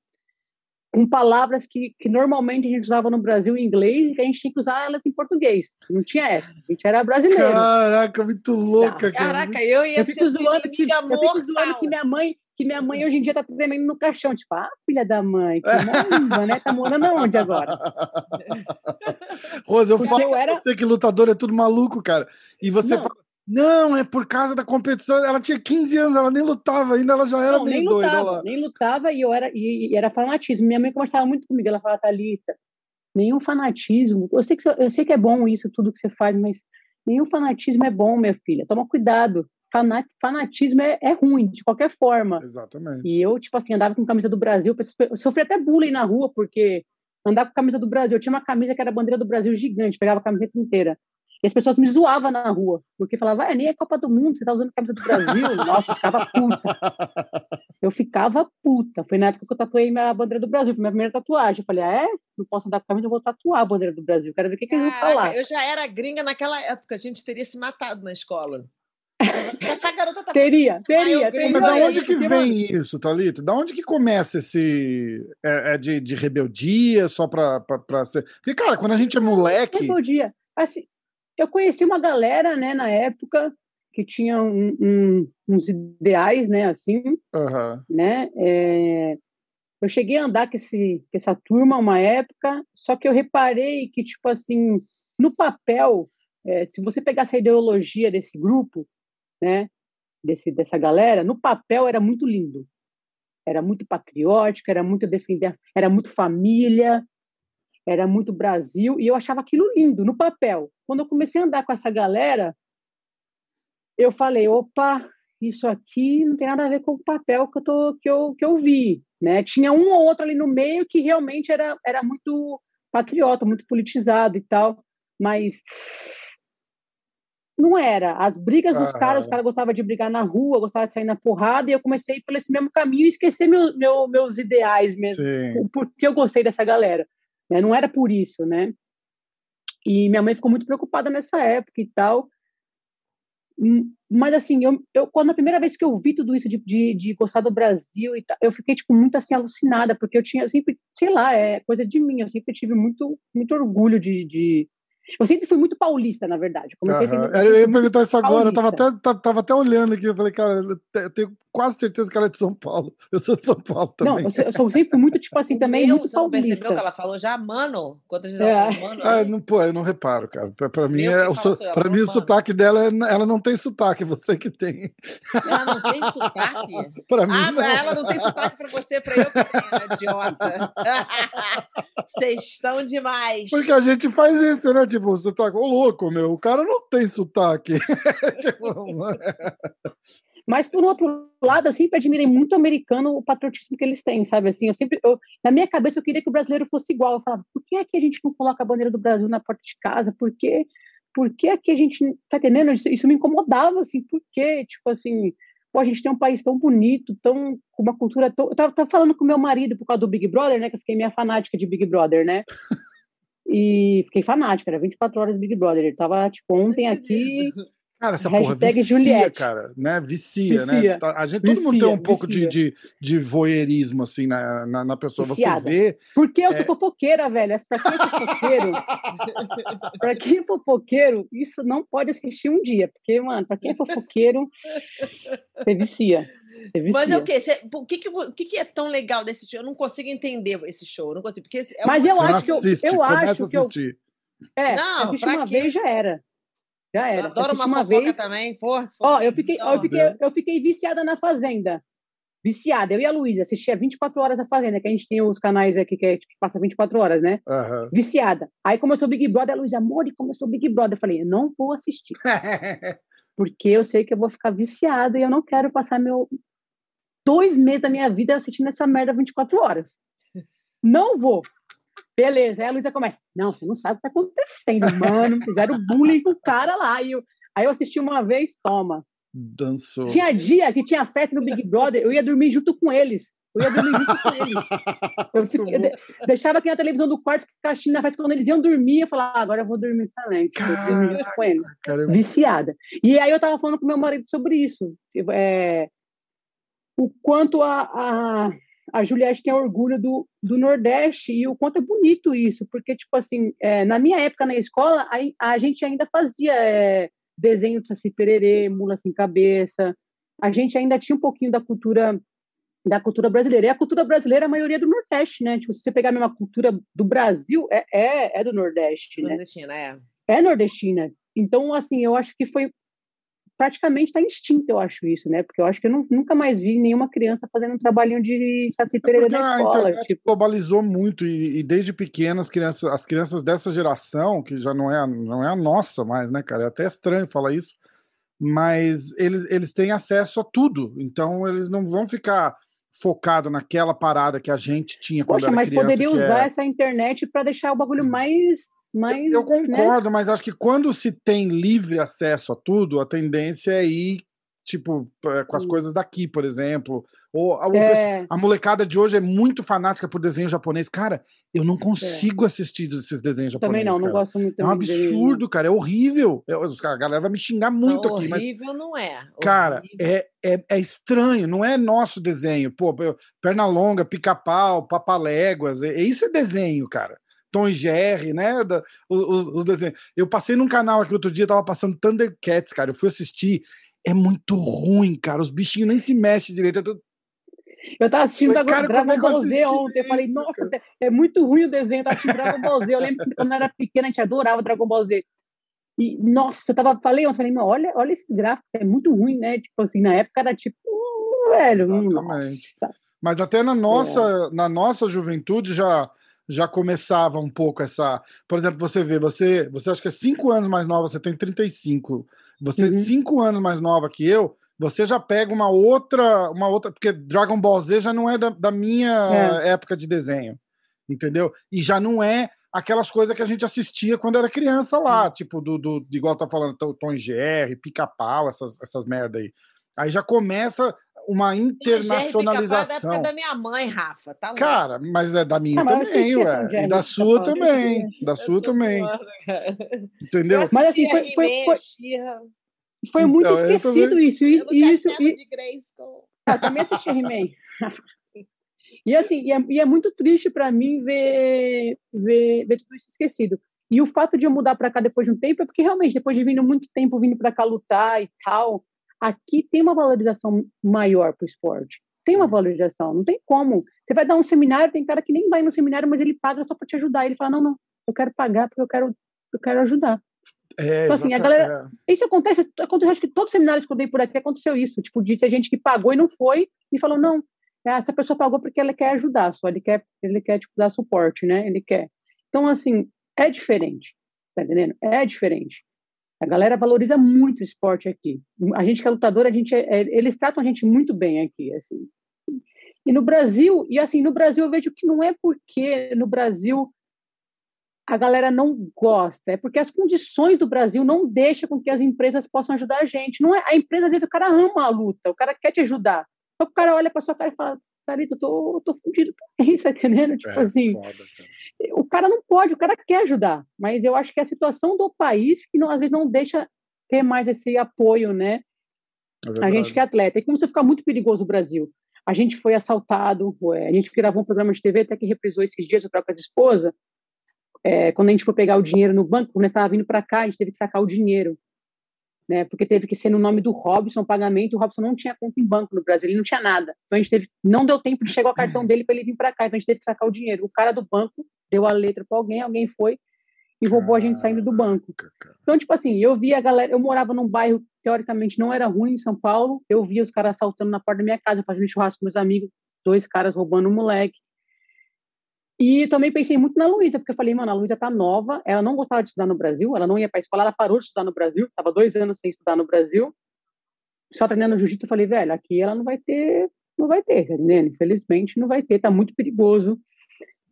com palavras que, que normalmente a gente usava no Brasil em inglês e que a gente tinha que usar elas em português. Não tinha essa. A gente era brasileiro. Caraca, muito louca, cara. Caraca, eu ia eu fico zoando que, Eu fico zoando que minha mãe que minha mãe hoje em dia tá tremendo no caixão, tipo, ah, filha da mãe, que morando, né? Tá morando aonde agora? <laughs> Rosa, eu Porque falo eu era... você que lutador é tudo maluco, cara. E você não. fala, não, é por causa da competição. Ela tinha 15 anos, ela nem lutava ainda, ela já era não, meio nem doida lutava, lá. Nem lutava e eu era, e, e, era fanatismo. Minha mãe conversava muito comigo, ela falava, Thalita, nenhum fanatismo. Eu sei, que, eu sei que é bom isso, tudo que você faz, mas nenhum fanatismo é bom, minha filha. Toma cuidado fanatismo é, é, ruim, de qualquer forma. Exatamente. E eu, tipo assim, andava com camisa do Brasil, eu sofri até bullying na rua, porque andar com camisa do Brasil, eu tinha uma camisa que era a bandeira do Brasil gigante, pegava a camiseta inteira. E as pessoas me zoavam na rua, porque falavam, ah, nem é Copa do Mundo, você tá usando a camisa do Brasil. <laughs> Nossa, eu ficava puta. Eu ficava puta. Foi na época que eu tatuei minha bandeira do Brasil, foi minha primeira tatuagem. Eu falei, ah, é? Não posso andar com a camisa, eu vou tatuar a bandeira do Brasil. Quero ver o que, que eles vão falar. Eu já era gringa naquela época, a gente teria se matado na escola. <laughs> Essa garota tá teria, teria, teria. Mas da onde que vem isso, Thalita? Da onde que começa esse. É, é de, de, rebeldia só pra, pra, pra, ser. Porque, cara, quando a gente é moleque. Rebeldia. Assim, eu conheci uma galera, né, na época, que tinha um, um, uns ideais, né, assim. Uhum. Né? É, eu cheguei a andar com, esse, com essa turma uma época, só que eu reparei que, tipo assim, no papel, é, se você pegasse a ideologia desse grupo, né, desse, dessa galera, no papel era muito lindo. era muito patriótica, era muito defender, era muito família, era muito Brasil, e eu achava aquilo lindo no papel. Quando eu comecei a andar com essa galera, eu falei, opa, isso aqui não tem nada a ver com o papel que eu, tô, que eu, que eu vi. Né? Tinha um ou outro ali no meio que realmente era, era muito patriota, muito politizado e tal, mas não era. As brigas dos ah. caras, os caras gostavam de brigar na rua, gostavam de sair na porrada, e eu comecei por esse mesmo caminho e esquecer meu, meu, meus ideais mesmo, porque eu gostei dessa galera. Né? Não era por isso, né? E minha mãe ficou muito preocupada nessa época e tal. Hum, mas assim, eu, eu quando a primeira vez que eu vi tudo isso de, de, de gostar do Brasil e tal, eu fiquei tipo muito assim alucinada, porque eu tinha eu sempre, sei lá, é coisa de mim, eu sempre tive muito muito orgulho de, de eu sempre fui muito paulista, na verdade. Comecei uhum. sempre, eu ia perguntar isso agora, eu tava até, tava até olhando aqui, eu falei, cara, eu tenho quase certeza que ela é de São Paulo. Eu sou de São Paulo também. Não, eu, sou, eu sou sempre muito, tipo assim, também Meu, muito você não percebeu que ela falou já, mano? Quantas vezes é. ela falou, mano? Ah, não, pô, eu não reparo, cara. Pra, pra mim, é, o, so, pra mim o sotaque dela, é, ela não tem sotaque, <laughs> você que tem. Ela não tem sotaque? <laughs> pra mim, ah, não. ela não tem sotaque pra você, pra eu que tenho, né, idiota. <laughs> Vocês estão demais. Porque a gente faz isso, né? Tipo, sotaque, ô louco, meu, o cara não tem sotaque. <laughs> tipo, <laughs> mas, por outro lado, eu sempre admirei muito o americano, o patriotismo que eles têm, sabe? Assim, eu sempre, eu, na minha cabeça, eu queria que o brasileiro fosse igual. Eu falava, por que é que a gente não coloca a bandeira do Brasil na porta de casa? Por que, por que é que a gente. Tá entendendo? Isso, isso me incomodava, assim, por quê? Tipo assim, pô, a gente tem um país tão bonito, tão com uma cultura tão. Eu tava, tava, falando com meu marido por causa do Big Brother, né? Que eu fiquei minha fanática de Big Brother, né? E fiquei fanática, era 24 horas Big Brother. Ele tava, tipo, ontem aqui. Cara, essa porra vicia, Juliette. cara, né? Vicia, né? vicia. né? A gente, todo vicia, mundo tem um pouco de, de, de voyeurismo, assim, na, na, na pessoa. Viciada. Você vê... Porque eu sou é... fofoqueira, velho. Pra quem é fofoqueiro... <laughs> pra quem é fofoqueiro, isso não pode assistir um dia. Porque, mano, pra quem é fofoqueiro, você vicia. Mas é o quê? Você, o que, que, o que, que é tão legal desse show? Eu não consigo entender esse show. não consigo, porque é Mas eu acho que eu, eu acho que eu... É, não, assistir uma quê? vez já era. Já era. Eu adoro uma, uma vez também, porra. Ó, eu fiquei, eu, fiquei, eu fiquei viciada na Fazenda. Viciada. Eu e a Luísa assistia 24 horas a Fazenda, que a gente tem os canais aqui que, é, que passa 24 horas, né? Uhum. Viciada. Aí começou o Big Brother, a Luísa, amor, começou o Big Brother. Eu falei, eu não vou assistir. <laughs> porque eu sei que eu vou ficar viciada e eu não quero passar meu dois meses da minha vida assistindo essa merda 24 horas. Não vou. Beleza, aí a Luísa começa. Não, você não sabe o que tá acontecendo, mano. Fizeram bullying com o cara lá. E eu, aí eu assisti uma vez, toma. Dançou. Tinha dia que tinha festa no Big Brother, eu ia dormir junto com eles. Eu ia dormir junto com eles. <laughs> Eu, fiquei, eu deixava aqui na televisão do quarto, ficava assistindo na festa. Quando eles iam dormir, eu falava, ah, agora eu vou dormir também. Tipo, Caraca, com eles. Caramba. Viciada. E aí eu tava falando com meu marido sobre isso. É, o quanto a, a a Juliette tem orgulho do, do Nordeste e o quanto é bonito isso, porque, tipo assim, é, na minha época na escola, a, a gente ainda fazia é, desenho de Saci Pererê, Mula Sem Cabeça, a gente ainda tinha um pouquinho da cultura da cultura brasileira. E a cultura brasileira, a maioria é do Nordeste, né? Tipo, se você pegar a mesma cultura do Brasil, é, é, é do Nordeste, né? Nordestina, é. É nordestina. Então, assim, eu acho que foi praticamente está extinto, eu acho isso, né? Porque eu acho que eu não, nunca mais vi nenhuma criança fazendo um trabalhinho de Saci é na escola. A tipo... globalizou muito e, e, desde pequenas as crianças, as crianças dessa geração, que já não é, não é a nossa mais, né, cara? É até estranho falar isso, mas eles, eles têm acesso a tudo, então eles não vão ficar focado naquela parada que a gente tinha quando Poxa, era criança. Mas poderia usar é... essa internet para deixar o bagulho hum. mais mas, eu né? concordo, né? mas acho que quando se tem livre acesso a tudo, a tendência é ir, tipo, com as hum. coisas daqui, por exemplo. Ou a, é. a, molecada de hoje é muito fanática por desenho japonês. Cara, eu não é. consigo é. assistir esses desenhos japoneses. Também não, cara. não gosto muito. É um absurdo, de... cara. É horrível. Eu, a galera vai me xingar muito não, aqui. Horrível mas, não é. Cara, é, é, é estranho. Não é nosso desenho. Pô, perna longa, pica-pau, papaléguas. É, isso é desenho, cara. E Jerry, né? Da, os, os, desenhos. Eu passei num canal aqui outro dia, tava passando Thundercats, cara. Eu fui assistir. É muito ruim, cara. Os bichinhos nem se mexem direito. É tudo... Eu tava assistindo cara, Dragon é Ball Z ontem. Eu falei, nossa, cara? é muito ruim o desenho. Eu tava assistindo Dragon Ball Z. Eu lembro que quando eu era pequena, a gente adorava Dragon Ball Z. E, nossa, eu tava, falei ontem, falei, olha, olha esses gráficos, é muito ruim, né? Tipo assim, na época era tipo, uh, velho, Exatamente. nossa. Mas até na nossa, é. na nossa juventude já já começava um pouco essa. Por exemplo, você vê, você, você acha que é cinco anos mais nova, você tem 35. Você uhum. cinco anos mais nova que eu, você já pega uma outra, uma outra, porque Dragon Ball Z já não é da, da minha é. época de desenho, entendeu? E já não é aquelas coisas que a gente assistia quando era criança lá, uhum. tipo do, do igual tá falando Tom Jerry, Pica-Pau, essas essas merda aí. Aí já começa uma internacionalização. É da minha mãe, Rafa. Tá cara, mas é da minha ah, também, ué. E da sua também. Da sua também. Entendeu? Mas assim, foi, foi, foi, foi muito então, esquecido isso. Isso, isso e... de Grayskull. Ah, também assisti He-Man. e assim, e é, e é muito triste para mim ver, ver, ver tudo isso esquecido. E o fato de eu mudar para cá depois de um tempo é porque realmente, depois de vindo muito tempo vindo para cá lutar e tal, Aqui tem uma valorização maior para o esporte. Tem uma valorização, não tem como. Você vai dar um seminário, tem cara que nem vai no seminário, mas ele paga só para te ajudar. Ele fala: não, não, eu quero pagar porque eu quero, eu quero ajudar. É, então, assim, a galera. É. Isso acontece, acontece, acho que todos os seminários que eu dei por aqui aconteceu isso. Tipo, de ter gente que pagou e não foi, e falou: não, essa pessoa pagou porque ela quer ajudar, só ele quer, ele quer tipo, dar suporte, né? Ele quer. Então, assim, é diferente, tá entendendo? É diferente. A galera valoriza muito o esporte aqui. A gente que é lutador, a gente é, é, eles tratam a gente muito bem aqui, assim. E no Brasil, e assim, no Brasil eu vejo que não é porque no Brasil a galera não gosta, é porque as condições do Brasil não deixam com que as empresas possam ajudar a gente. Não é a empresa às vezes o cara ama a luta, o cara quer te ajudar. Só que o cara olha para sua cara e fala: "Carita, eu tô, eu tô fudido também", <laughs> tá entendendo? Tipo é, assim. Foda, o cara não pode, o cara quer ajudar, mas eu acho que é a situação do país que não, às vezes não deixa ter mais esse apoio, né? É a gente que é atleta. E começou a ficar muito perigoso o Brasil. A gente foi assaltado, a gente gravou um programa de TV até que reprisou esses dias, o próprio de esposa. É, quando a gente foi pegar o dinheiro no banco, quando estava vindo para cá, a gente teve que sacar o dinheiro né? Porque teve que ser no nome do Robson pagamento. O Robson não tinha conta em banco no Brasil, ele não tinha nada. Então a gente teve, não deu tempo de chegar o cartão <clears throat> dele para ele vir para cá. Então a gente teve que sacar o dinheiro. O cara do banco deu a letra para alguém, alguém foi e roubou a gente saindo do banco. Então, tipo assim, eu vi a galera, eu morava num bairro que teoricamente não era ruim em São Paulo, eu via os caras assaltando na porta da minha casa, fazendo churrasco com meus amigos, dois caras roubando um moleque. E também pensei muito na Luísa, porque eu falei, mano, a Luísa tá nova, ela não gostava de estudar no Brasil, ela não ia para escola, ela parou de estudar no Brasil, estava dois anos sem estudar no Brasil, só treinando jiu-jitsu, eu falei, velho, aqui ela não vai ter, não vai ter, tá entendendo? Infelizmente não vai ter, tá muito perigoso.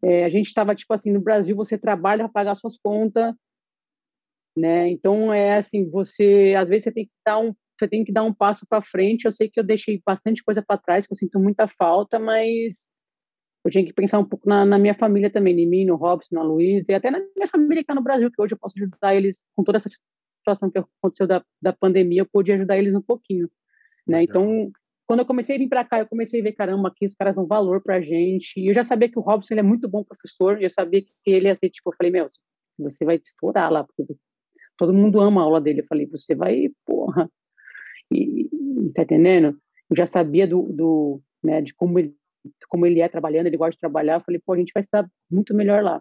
É, a gente estava, tipo assim, no Brasil você trabalha para pagar suas contas, né? Então é assim, você, às vezes você tem que dar um, você tem que dar um passo para frente, eu sei que eu deixei bastante coisa para trás, que eu sinto muita falta, mas eu tinha que pensar um pouco na, na, minha família também, em mim, no Robson, na Luiz, e até na minha família que está no Brasil, que hoje eu posso ajudar eles com toda essa situação que aconteceu da, da pandemia, eu pude ajudar eles um pouquinho, né? Então, quando eu comecei a vir para cá, eu comecei a ver, caramba, aqui os caras dão valor pra gente, e eu já sabia que o Robson, ele é muito bom professor, eu sabia que ele ia ser, tipo, eu falei, meu, você vai estourar lá, porque todo mundo ama a aula dele, eu falei, você vai, porra, e, tá entendendo? Eu já sabia do, do né, de como ele como ele é trabalhando, ele gosta de trabalhar, eu falei, pô, a gente vai estar muito melhor lá,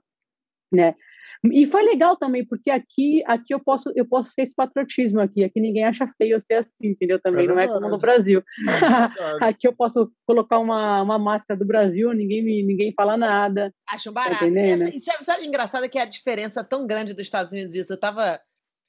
né? E foi legal também, porque aqui, aqui eu posso, eu posso ser esse patriotismo aqui, aqui ninguém acha feio eu ser assim, entendeu? Também é não é como no Brasil. É <laughs> aqui eu posso colocar uma, uma máscara do Brasil, ninguém me, ninguém fala nada. Acho tá barato. Tá e, sabe, sabe engraçado que é a diferença tão grande dos Estados Unidos isso? Eu tava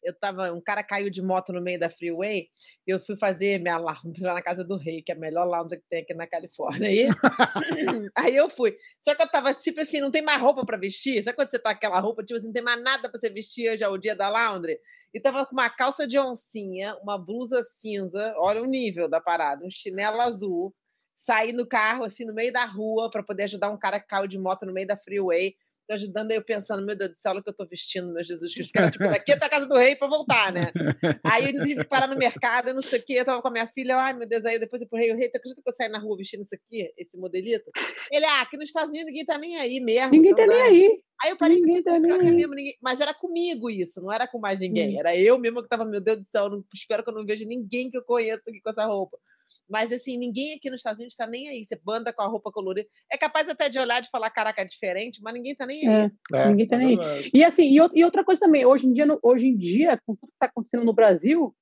eu tava, um cara caiu de moto no meio da freeway, e eu fui fazer minha lounge <laughs> lá na casa do rei, que é a melhor lounge que tem aqui na Califórnia. Aí, <laughs> aí eu fui. Só que eu tava tipo assim, não tem mais roupa para vestir. Sabe quando você tá com aquela roupa, tipo assim, não tem mais nada para você vestir hoje é o dia da laundry? E tava com uma calça de oncinha, uma blusa cinza, olha o nível da parada, um chinelo azul, saí no carro assim no meio da rua para poder ajudar um cara que caiu de moto no meio da freeway tô ajudando aí eu pensando, meu Deus do céu, olha o que eu tô vestindo, meu Jesus Cristo. Porque, tipo, daqui tá a casa do rei pra voltar, né? Aí eu tive que parar no mercado, não sei o quê. Eu tava com a minha filha, ai meu Deus, aí depois eu pro rei, o rei, tu acredita que eu saí na rua vestindo isso aqui, esse modelito? Ele, ah, aqui nos Estados Unidos ninguém tá nem aí mesmo. Ninguém então, tá nem aí. Aí eu parei ninguém pensei, tá nem mesmo, ninguém... mas era comigo isso, não era com mais ninguém. Hum. Era eu mesmo que tava, meu Deus do céu, não, espero que eu não veja ninguém que eu conheço aqui com essa roupa. Mas, assim, ninguém aqui nos Estados Unidos está nem aí. Você banda com a roupa colorida. É capaz até de olhar e falar, caraca, é diferente, mas ninguém está nem aí. É, é, ninguém está nem aí. E, assim, e, outra coisa também, hoje em dia, hoje em dia com tudo que está acontecendo no Brasil,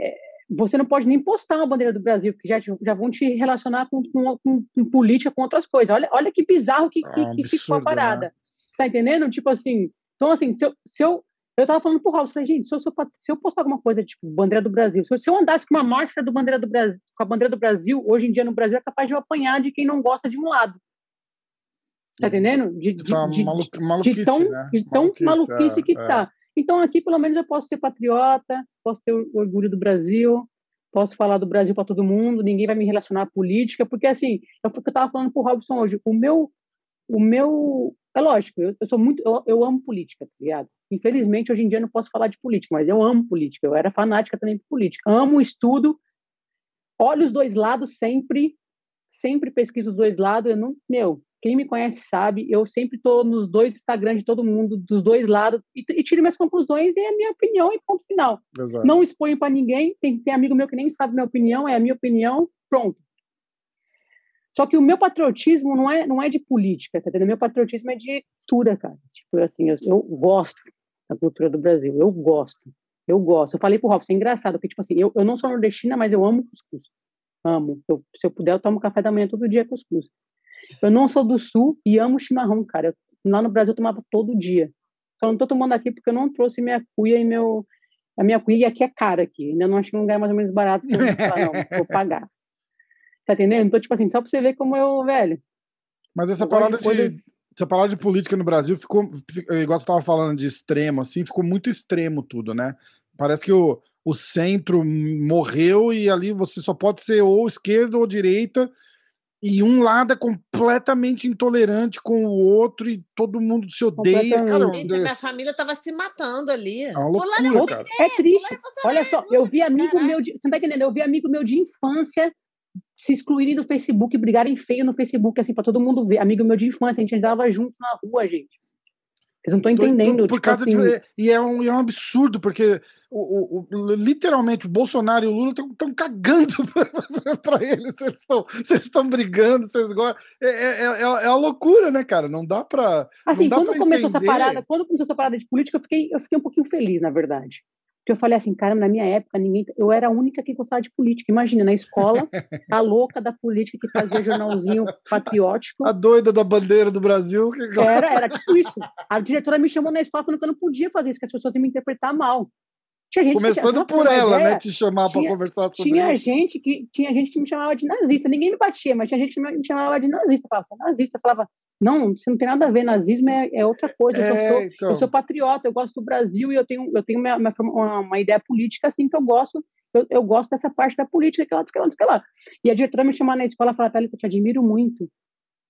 é, você não pode nem postar a bandeira do Brasil, porque já, já vão te relacionar com, com, com, com política, com outras coisas. Olha, olha que bizarro que, que, É um que ficou a absurdo, parada. né? Você tá entendendo? Tipo assim, então assim, se eu, se eu, eu tava falando pro eu falei, gente, se eu, se eu, eu postar alguma coisa, tipo, bandeira do Brasil, se eu, se eu andasse com uma máscara do bandeira do Brasil, com a bandeira do Brasil, hoje em dia no Brasil é capaz de eu apanhar de quem não gosta de um lado. Tá entendendo? De, de, Tá de- malu- de maluquice, tão, né? de tão maluquice, é, que é. tá. Então aqui pelo menos eu posso ser patriota, posso ter orgulho do Brasil, posso falar do Brasil para todo mundo, ninguém vai me relacionar à política, porque assim, é que eu tava falando pro Robson hoje, o meu o meu é lógico, eu, eu sou muito eu, eu amo política, tá ligado? Infelizmente hoje em dia eu não posso falar de política, mas eu amo política, eu era fanática também de política. Amo estudo, olho os dois lados sempre, sempre pesquiso os dois lados, eu não, meu, quem me conhece sabe, eu sempre estou nos dois Instagrams de todo mundo, dos dois lados, e, e tiro minhas conclusões e é a minha opinião e ponto final. Exato. Não exponho para ninguém, tem, tem amigo meu que nem sabe minha opinião, é a minha opinião, pronto. Só que o meu patriotismo não é, não é de política, tá entendendo? Meu patriotismo é de cultura, cara. Tipo assim, eu, eu gosto da cultura do Brasil, eu gosto. Eu gosto. Eu falei pro Robson, é engraçado, porque, tipo assim, eu, eu não sou nordestina, mas eu amo cuscuz. Amo. Eu, se eu puder, eu tomo café da manhã todo dia cuscuz. Eu não sou do sul e amo chimarrão, cara. Eu, lá no Brasil eu tomava todo dia. Só não tô tomando aqui porque eu não trouxe minha cuia e meu. A minha cuia aqui é cara aqui. Ainda não achei um lugar mais ou menos barato que eu vou falar, não, vou pagar. Tá entendendo? Então, tipo assim, só pra você ver como eu, velho. Mas essa parada de coisas- essa parada de política no Brasil ficou, fi- igual você estava falando de extremo, assim, ficou muito extremo tudo, né? Parece que o, o centro morreu e ali você só pode ser ou esquerda ou direita, e um lado é completamente intolerante com o outro e todo mundo se odeia. Cara. Gente, a minha família tava se matando ali. é loucura. É triste. Olha só, eu vi amigo meu de. Você não tá entendendo? Eu vi amigo meu de infância se excluírem do Facebook, brigarem feio no Facebook, assim, pra todo mundo ver. Amigo meu de infância, a gente andava junto na rua, gente. Vocês não estão Tô- tô- entendendo. por tipo causa assim, de, e é um, é um absurdo, porque o, o- o- literalmente o Bolsonaro e o Lula <laughs> estão cagando para eles. Vocês estão brigando, vocês gostam. É, é, é, é uma loucura, né, cara? Não dá pra. Assim, dá quando começou essa entender. parada, quando começou essa parada de política, eu fiquei, eu fiquei um pouquinho feliz, na verdade. Eu falei assim, cara, na minha época, ninguém. Eu era a única que gostava de política. Imagina, na escola, <laughs> a louca da política que fazia jornalzinho patriótico. A doida da bandeira do Brasil. Que... Era, <laughs> era tipo isso. A diretora me chamou na escola falando que eu não podia fazer isso, que as pessoas iam me interpretar mal. Começando por ela, ideia, né? Te chamar para conversar sobre Tinha isso. gente que tinha gente que me chamava de nazista. Ninguém me batia, mas tinha gente que me chamava de nazista. Falava, você é nazista? Falava, não, você não tem nada a ver. Nazismo é, é outra coisa. Eu, só É, sou, então. eu sou patriota, eu gosto do Brasil e eu tenho, eu tenho minha- minha uma, uma ideia política assim que eu gosto. Eu, eu gosto dessa parte da política, que lá, que lá, que lá. E a diretora me chamava na escola e falava, Thalita, eu te admiro muito,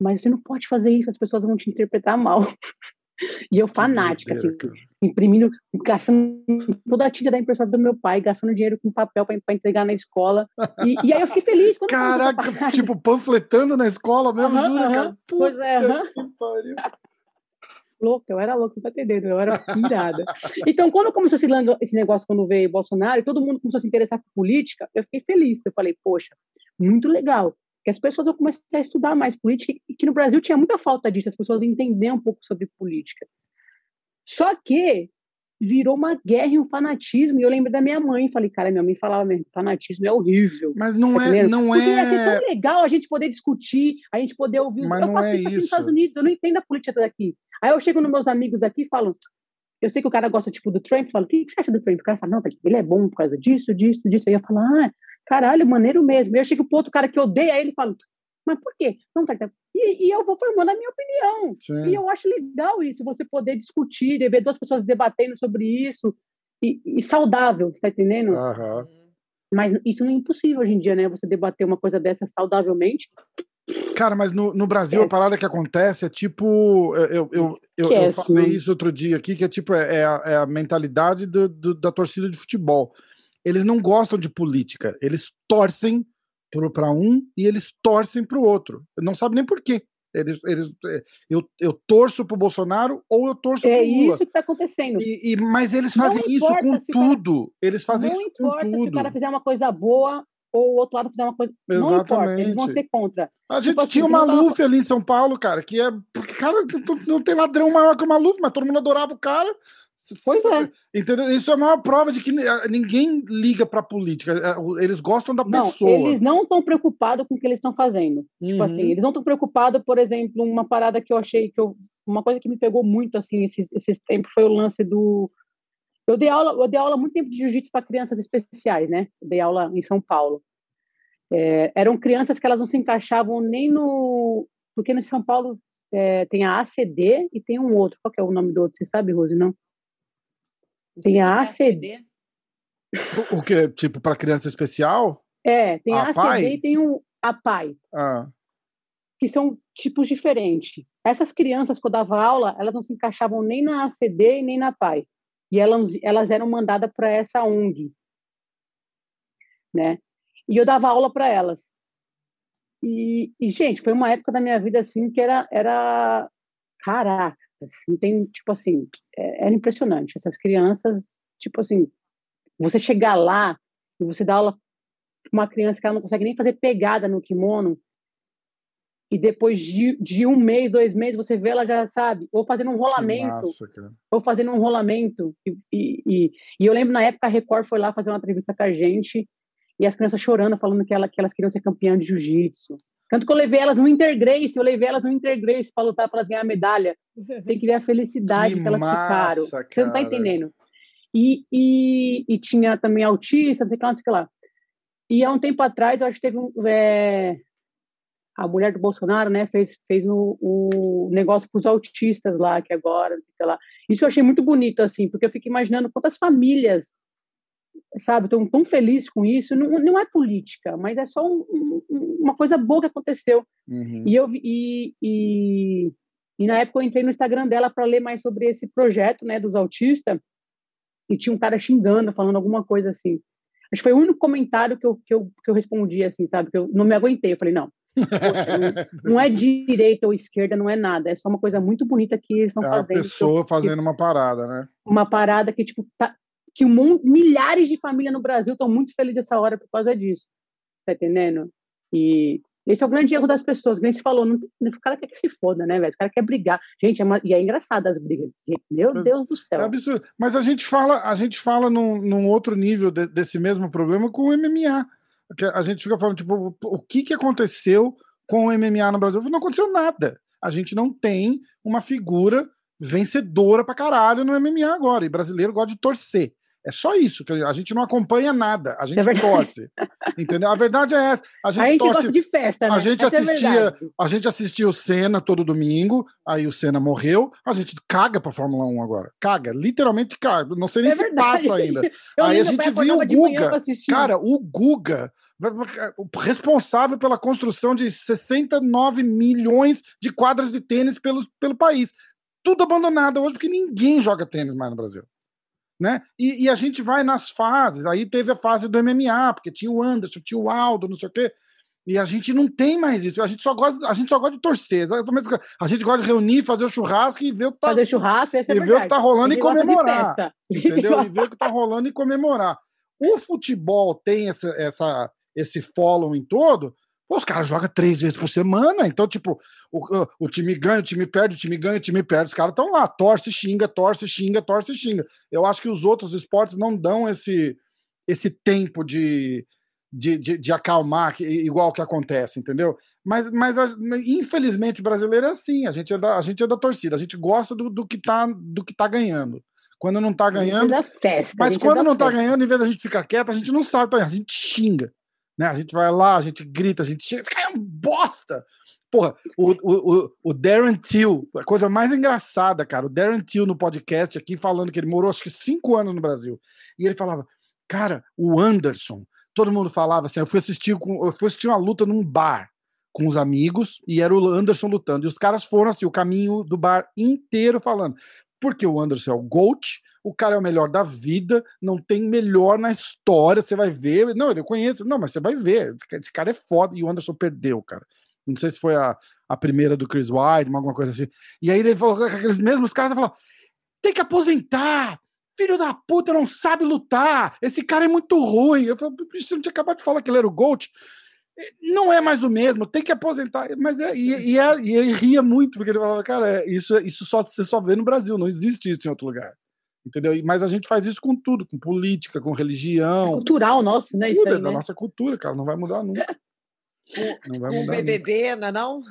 mas você não pode fazer isso, as pessoas vão te interpretar mal. <laughs> E eu fanática, assim, imprimindo, gastando toda a tinta da impressora do meu pai, gastando dinheiro com papel para entregar na escola. E, e aí eu fiquei feliz quando Caraca, tipo, panfletando na escola mesmo, jura, cara? Pois é, aham. que pariu. louca, eu era louca, não tá entendendo? Eu era pirada. Então, quando começou esse negócio, quando veio Bolsonaro, e todo mundo começou a se interessar por política, eu fiquei feliz. Eu falei, poxa, muito legal. Que as pessoas vão começar a estudar mais política, e que no Brasil tinha muita falta disso, as pessoas entenderem um pouco sobre política. Só que virou uma guerra e um fanatismo, e eu lembro da minha mãe, falei, cara, minha mãe falava mesmo, fanatismo é horrível. Mas não Tá é, entendendo? não Porque ia ser é. tão legal a gente poder discutir, a gente poder ouvir. Mas eu não faço é isso aqui nos. Estados Unidos, eu não entendo a política daqui. Aí eu chego nos meus amigos daqui e falo, eu sei que o cara gosta tipo do Trump, falo, o que, que você acha do Trump? O cara fala, não, tá ele é bom por causa disso, disso, disso. Aí eu falo, ah, caralho, maneiro mesmo. Eu chego pro outro cara que odeia ele e falo, mas por quê? Não, tá, tá. E, e eu vou formando a minha opinião. Sim. E eu acho legal isso, você poder discutir, ver duas pessoas debatendo sobre isso, e, e saudável, tá entendendo? Aham. Mas isso não é impossível hoje em dia, né? Você debater uma coisa dessa saudavelmente. Cara, mas no, no Brasil a parada que acontece é tipo. Eu, eu, eu, eu, falei isso outro dia aqui, que é tipo, é, é a, é a mentalidade do- do- da torcida de futebol. Eles não gostam de política, eles torcem para um e eles torcem para o outro. Não sabe nem por quê. Eles, eles, é, eu, eu torço pro Bolsonaro ou eu torço É pro Lula. isso que está acontecendo. E, e- mas eles Não fazem isso importa com se o cara- tudo. Eles fazem não isso com importa se o tudo. cara fizer uma coisa boa ou o outro lado fizer uma coisa. Não importa, eles vão Exatamente. ser contra. A gente assim, tinha o que nem eu tava Maluf ali em São Paulo, cara, que é. Porque, cara, não- não tem ladrão maior que o Maluf, mas todo mundo adorava o cara. Pois é. Entendeu? Isso é a maior prova de que ninguém liga pra política. É, eles gostam da não, pessoa. Eles não estão preocupados com o que eles estão fazendo. Uhum. Tipo assim, Uhum. eles não estão preocupados, por exemplo, uma parada que eu achei que eu. Uma coisa que me pegou muito, assim, esses, esses tempos foi o lance do. Eu dei aula, eu dei aula muito tempo de jiu-jitsu para crianças especiais, né? Eu dei aula em São Paulo. É, eram crianças que elas não se encaixavam nem no. Porque no São Paulo é, tem a ACD e tem um outro. Qual que é o nome do outro? Você sabe, Rose? Não? Tem o que a é ACD. O, o que? Tipo, pra criança especial? É, tem a, A ACD PAI? e tem um APAI. Ah, que são tipos diferentes. Essas crianças que eu dava aula, elas não se encaixavam nem na ACD e nem na PAI. E elas, elas eram mandadas para essa ONG, né? E eu dava aula para elas. E, e, gente, foi uma época da minha vida assim que era, era caraca, não tem tipo assim, é, era impressionante. Essas crianças, tipo assim, você chegar lá e você dar aula para uma criança que ela não consegue nem fazer pegada no kimono, e depois de, de, um mês, dois meses, você vê ela já sabe, ou fazendo um rolamento, massa, ou fazendo um rolamento. E, e, e, eu lembro na época a Record foi lá fazer uma entrevista com a gente e as crianças chorando, falando que, ela, que elas queriam ser campeãs de jiu-jitsu. Tanto que eu levei elas no Intergrace, eu levei elas no Intergrace para lutar para elas ganhar a medalha. <laughs> Tem que ver a felicidade que, que elas massa, ficaram. Cara. Você não tá entendendo. E, e, e, tinha também autista, não sei o que lá, não sei o que lá. E há um tempo atrás, eu acho que teve um. É, a mulher do Bolsonaro, né, fez, fez o, o negócio para os autistas lá, que agora, não sei o que lá. Isso eu achei muito bonito, assim, porque eu fico imaginando quantas famílias, sabe, estão tão felizes com isso. Não, não é política, mas é só um, um, uma coisa boa que aconteceu. Uhum. E, eu, e, e, e na época eu entrei no Instagram dela para ler mais sobre esse projeto, né, dos autistas, e tinha um cara xingando, falando alguma coisa assim. Acho que foi o único comentário que eu, que eu, que eu respondi, assim, sabe? Que eu não me aguentei. Eu falei, não, Poxa, não, <laughs> é direita ou esquerda, não é nada. É só uma coisa muito bonita que eles estão é fazendo. A pessoa que, fazendo uma parada, né? Uma parada que, tipo, tá, que um, milhares de famílias no Brasil estão muito felizes essa hora por causa disso. Tá entendendo? E esse é o grande erro das pessoas. Nem se falou, não, o cara quer que se foda, né, velho? O cara quer brigar. Gente, é uma, e é engraçado as brigas. Meu Deus do céu. É absurdo. Mas a gente fala, a gente fala num, num outro nível de, desse mesmo problema com o MMA. Que a gente fica falando, tipo, o que, que aconteceu com o MMA no Brasil? Não aconteceu nada. A gente não tem uma figura vencedora pra caralho no MMA agora. E brasileiro gosta de torcer. É só isso, que a gente não acompanha nada, a gente é torce. Entendeu? A verdade é essa. A gente, a gente torce, gosta de festa, né? A gente, essa assistia, é a gente assistia o Senna todo domingo, aí o Senna morreu, a gente caga pra Fórmula 1 agora. Caga, literalmente caga. Não sei nem é se verdade. passa ainda. <laughs> Eu aí a gente viu o Guga. Cara, o Guga responsável pela construção de 69 milhões de quadras de tênis pelo, pelo país. Tudo abandonado hoje, porque ninguém joga tênis mais no Brasil. Né? E, e, a gente vai nas fases. Aí teve a fase do MMA, porque tinha o Anderson, tinha o Aldo, não sei o quê. E a gente não tem mais isso. A gente só gosta, a gente só gosta de torcer. A gente gosta de reunir, fazer o churrasco e ver o que tá, fazer churrasco, e é ver o que tá rolando e comemorar. <laughs> Entendeu? E ver o que tá rolando e comemorar. O futebol tem essa, essa, esse following todo. Os caras jogam três vezes por semana, então, tipo, o, o time ganha, o time perde, o time ganha, o time perde. Os caras estão lá, torce, xinga, torce, xinga, torce, xinga. Eu acho que os outros esportes não dão esse, esse tempo de, de, de, de acalmar, que, igual que acontece, entendeu? Mas, mas infelizmente o brasileiro é assim, a gente é da, a gente é da torcida, a gente gosta do, do, que, tá, do que tá ganhando. Quando não tá ganhando. Festa, mas quando não festa. tá ganhando, em vez da gente ficar quieto, a gente não sabe, a gente xinga. Né? A gente vai lá, a gente grita, a gente xinga. Esse cara é um bosta! Porra, o, o, o Darren Till, a coisa mais engraçada, cara, o Darren Till no podcast aqui falando que ele morou acho que cinco anos no Brasil. E ele falava, cara, o Anderson, todo mundo falava assim, eu fui assistir, com, eu fui assistir uma luta num bar com os amigos e era o Anderson lutando. E os caras foram assim, o caminho do bar inteiro falando. Porque o Anderson é o GOAT, o cara é o melhor da vida, não tem melhor na história, você vai ver. Não, eu conheço, não, mas você vai ver. Esse cara é foda. E o Anderson perdeu, cara. Não sei se foi a, a primeira do Chris White, alguma coisa assim. E aí ele falou, aqueles mesmos caras falaram: tem que aposentar! Filho da puta, não sabe lutar! Esse cara é muito ruim. Eu falei, você não tinha acabado de falar que ele era o GOAT? Não é mais o mesmo, tem que aposentar. Mas é, e, e, é, e ele ria muito, porque ele falava, cara, é, isso, isso só, você só vê no Brasil, não existe isso em outro lugar. Entendeu? Mas a gente faz isso com tudo, com política, com religião. É cultural nosso, né? Isso tudo aí, é da né? nossa cultura, cara. Não vai mudar nunca. Não vai Com o mudar nunca. BBB, não é não?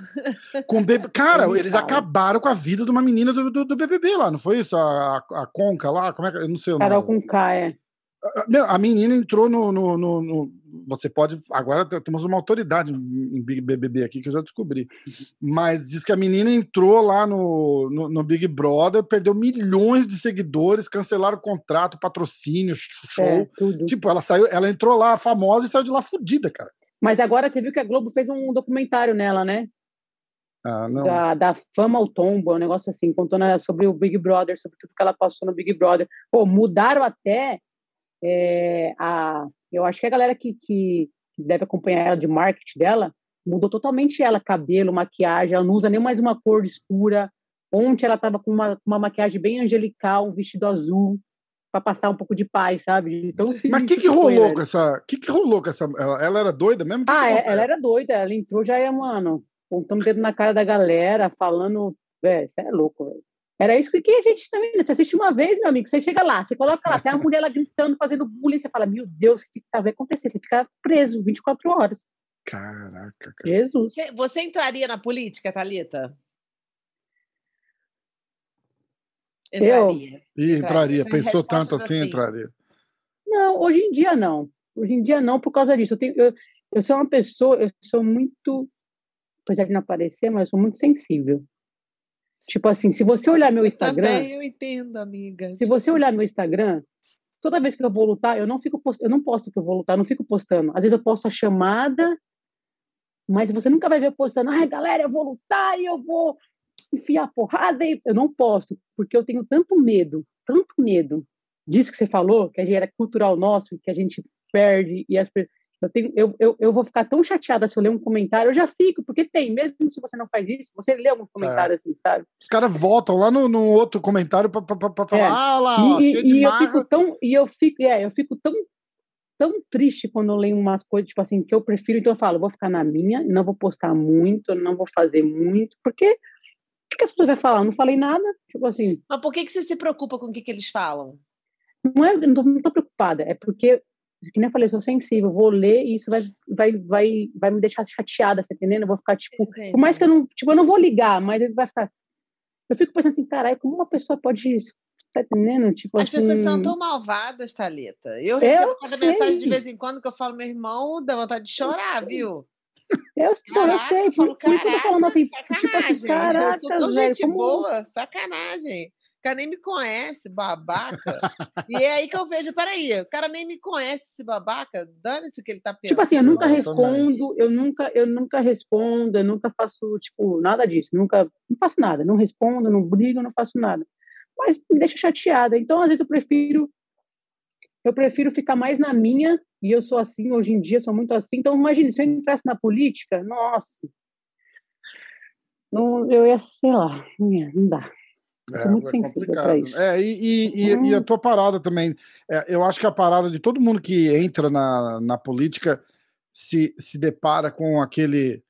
Com. Cara, Nem eles acabaram com a vida de uma menina do, do, do BBB lá, não foi isso? A, a, Conca lá? Como é que. Eu não sei o nome. Carol K, é. A menina entrou no, no, no- no- Você pode. Agora te- temos uma autoridade em Big BBB aqui que eu já descobri. Mas diz que a menina entrou lá no, no, no Big Brother, perdeu milhões de seguidores, cancelaram o contrato, patrocínio, show. É. Tipo, ela saiu, ela entrou lá famosa e saiu de lá fudida, cara. Mas agora você viu que a Globo fez um documentário nela, né? Ah, não. Da, da fama ao tombo, um negócio assim, contando eh, sobre o Big Brother, sobre tudo que ela passou no Big Brother. Pô, mudaram até eh, a. Eu acho que a galera que, que deve acompanhar ela de marketing dela mudou totalmente ela, cabelo, maquiagem, ela não usa nem mais uma cor escura. Ontem ela estava com uma, uma maquiagem bem angelical, um vestido azul, para passar um pouco de paz, sabe? Então, Mas o que, que rolou com essa. que, que rolou com essa. Ela, ela era doida mesmo? Que Ah, que é- ela era doida, ela entrou já é, mano, pontando o dedo na cara da galera, falando, velho, você é louco, velho. Era isso que, que a gente também, você assiste uma vez, meu amigo, você chega lá, você coloca lá, tem uma mulher lá gritando, fazendo bullying, você fala, meu Deus, o que que vai acontecer? Você fica preso 24 horas. Caraca, cara. Jesus. Você, você entraria na política, Thalita? Eu? Entraria. Ih, entraria. Pensou tanto assim, assim. entraria. Não, hoje em dia não. Hoje em dia não, por causa disso. Eu, tenho, eu, eu sou uma pessoa, eu sou muito, apesar de não aparecer, mas eu sou muito sensível. Tipo assim, se você olhar meu Instagram, Também eu entendo, amiga. Se você olhar meu Instagram, toda vez que eu vou lutar, eu não fico post... eu não posto que eu vou lutar, eu não fico postando. Às vezes eu posto a chamada, mas você nunca vai ver eu postando, ai, galera, eu vou lutar e eu vou enfiar a porrada e eu não posto, porque eu tenho tanto medo, tanto medo disso que você falou, que é cultural nosso, que a gente perde e as pessoas eu, tenho, eu, eu, eu vou ficar tão chateada se eu ler um comentário, eu já fico, porque tem, mesmo se você não faz isso, você lê algum comentário assim, sabe? Os caras voltam lá no, no outro comentário pra, pra, pra- pra falar, É. ah lá, ó, e, cheio de e eu fico tão e eu fico é, eu fico tão tão triste quando eu leio umas coisas tipo assim que eu prefiro então eu falo vou ficar na minha não vou postar muito não vou fazer muito porque o que, que as pessoas vão falar eu não falei nada tipo assim Mas por que, que você se preocupa com o que, que eles falam? não é não tô, não tô preocupada é porque que nem eu falei eu sou sensível eu vou ler e isso vai vai vai vai me deixar chateada você entendendo eu vou ficar tipo Entende? por mais que eu não tipo eu não vou ligar mas ele vai ficar eu fico pensando assim caralho como uma pessoa pode tá entendendo tipo As assim, pessoas são tão malvadas, Thalita. Eu recebo cada sei. mensagem de vez em quando que eu falo, meu irmão, dá vontade de chorar, viu? Eu, eu Caraca, sei, eu falo, por, por isso que eu tô falando assim, sacanagem, tipo assim, eu velho, gente boa, sacanagem. O cara nem me conhece, babaca. e é aí que eu vejo, peraí, o cara nem me conhece, esse babaca, dane-se o que ele tá pensando. Tipo assim, eu nunca Exatamente. respondo, eu nunca, eu nunca respondo, eu nunca faço, tipo, nada disso, nunca, não faço nada, não respondo, não brigo, não faço nada. Mas me deixa chateada. Então, às vezes eu prefiro eu prefiro ficar mais na minha, e eu sou assim, hoje em dia sou muito assim. Então, imagine, se eu entrasse na política, nossa. Não, eu ia, sei lá, não não dá. Eu sou muito sensível pra isso. É, e, e, e- e a Hum. tua parada também. É, eu acho que a parada de todo mundo que entra na, na política se, se depara com aquele.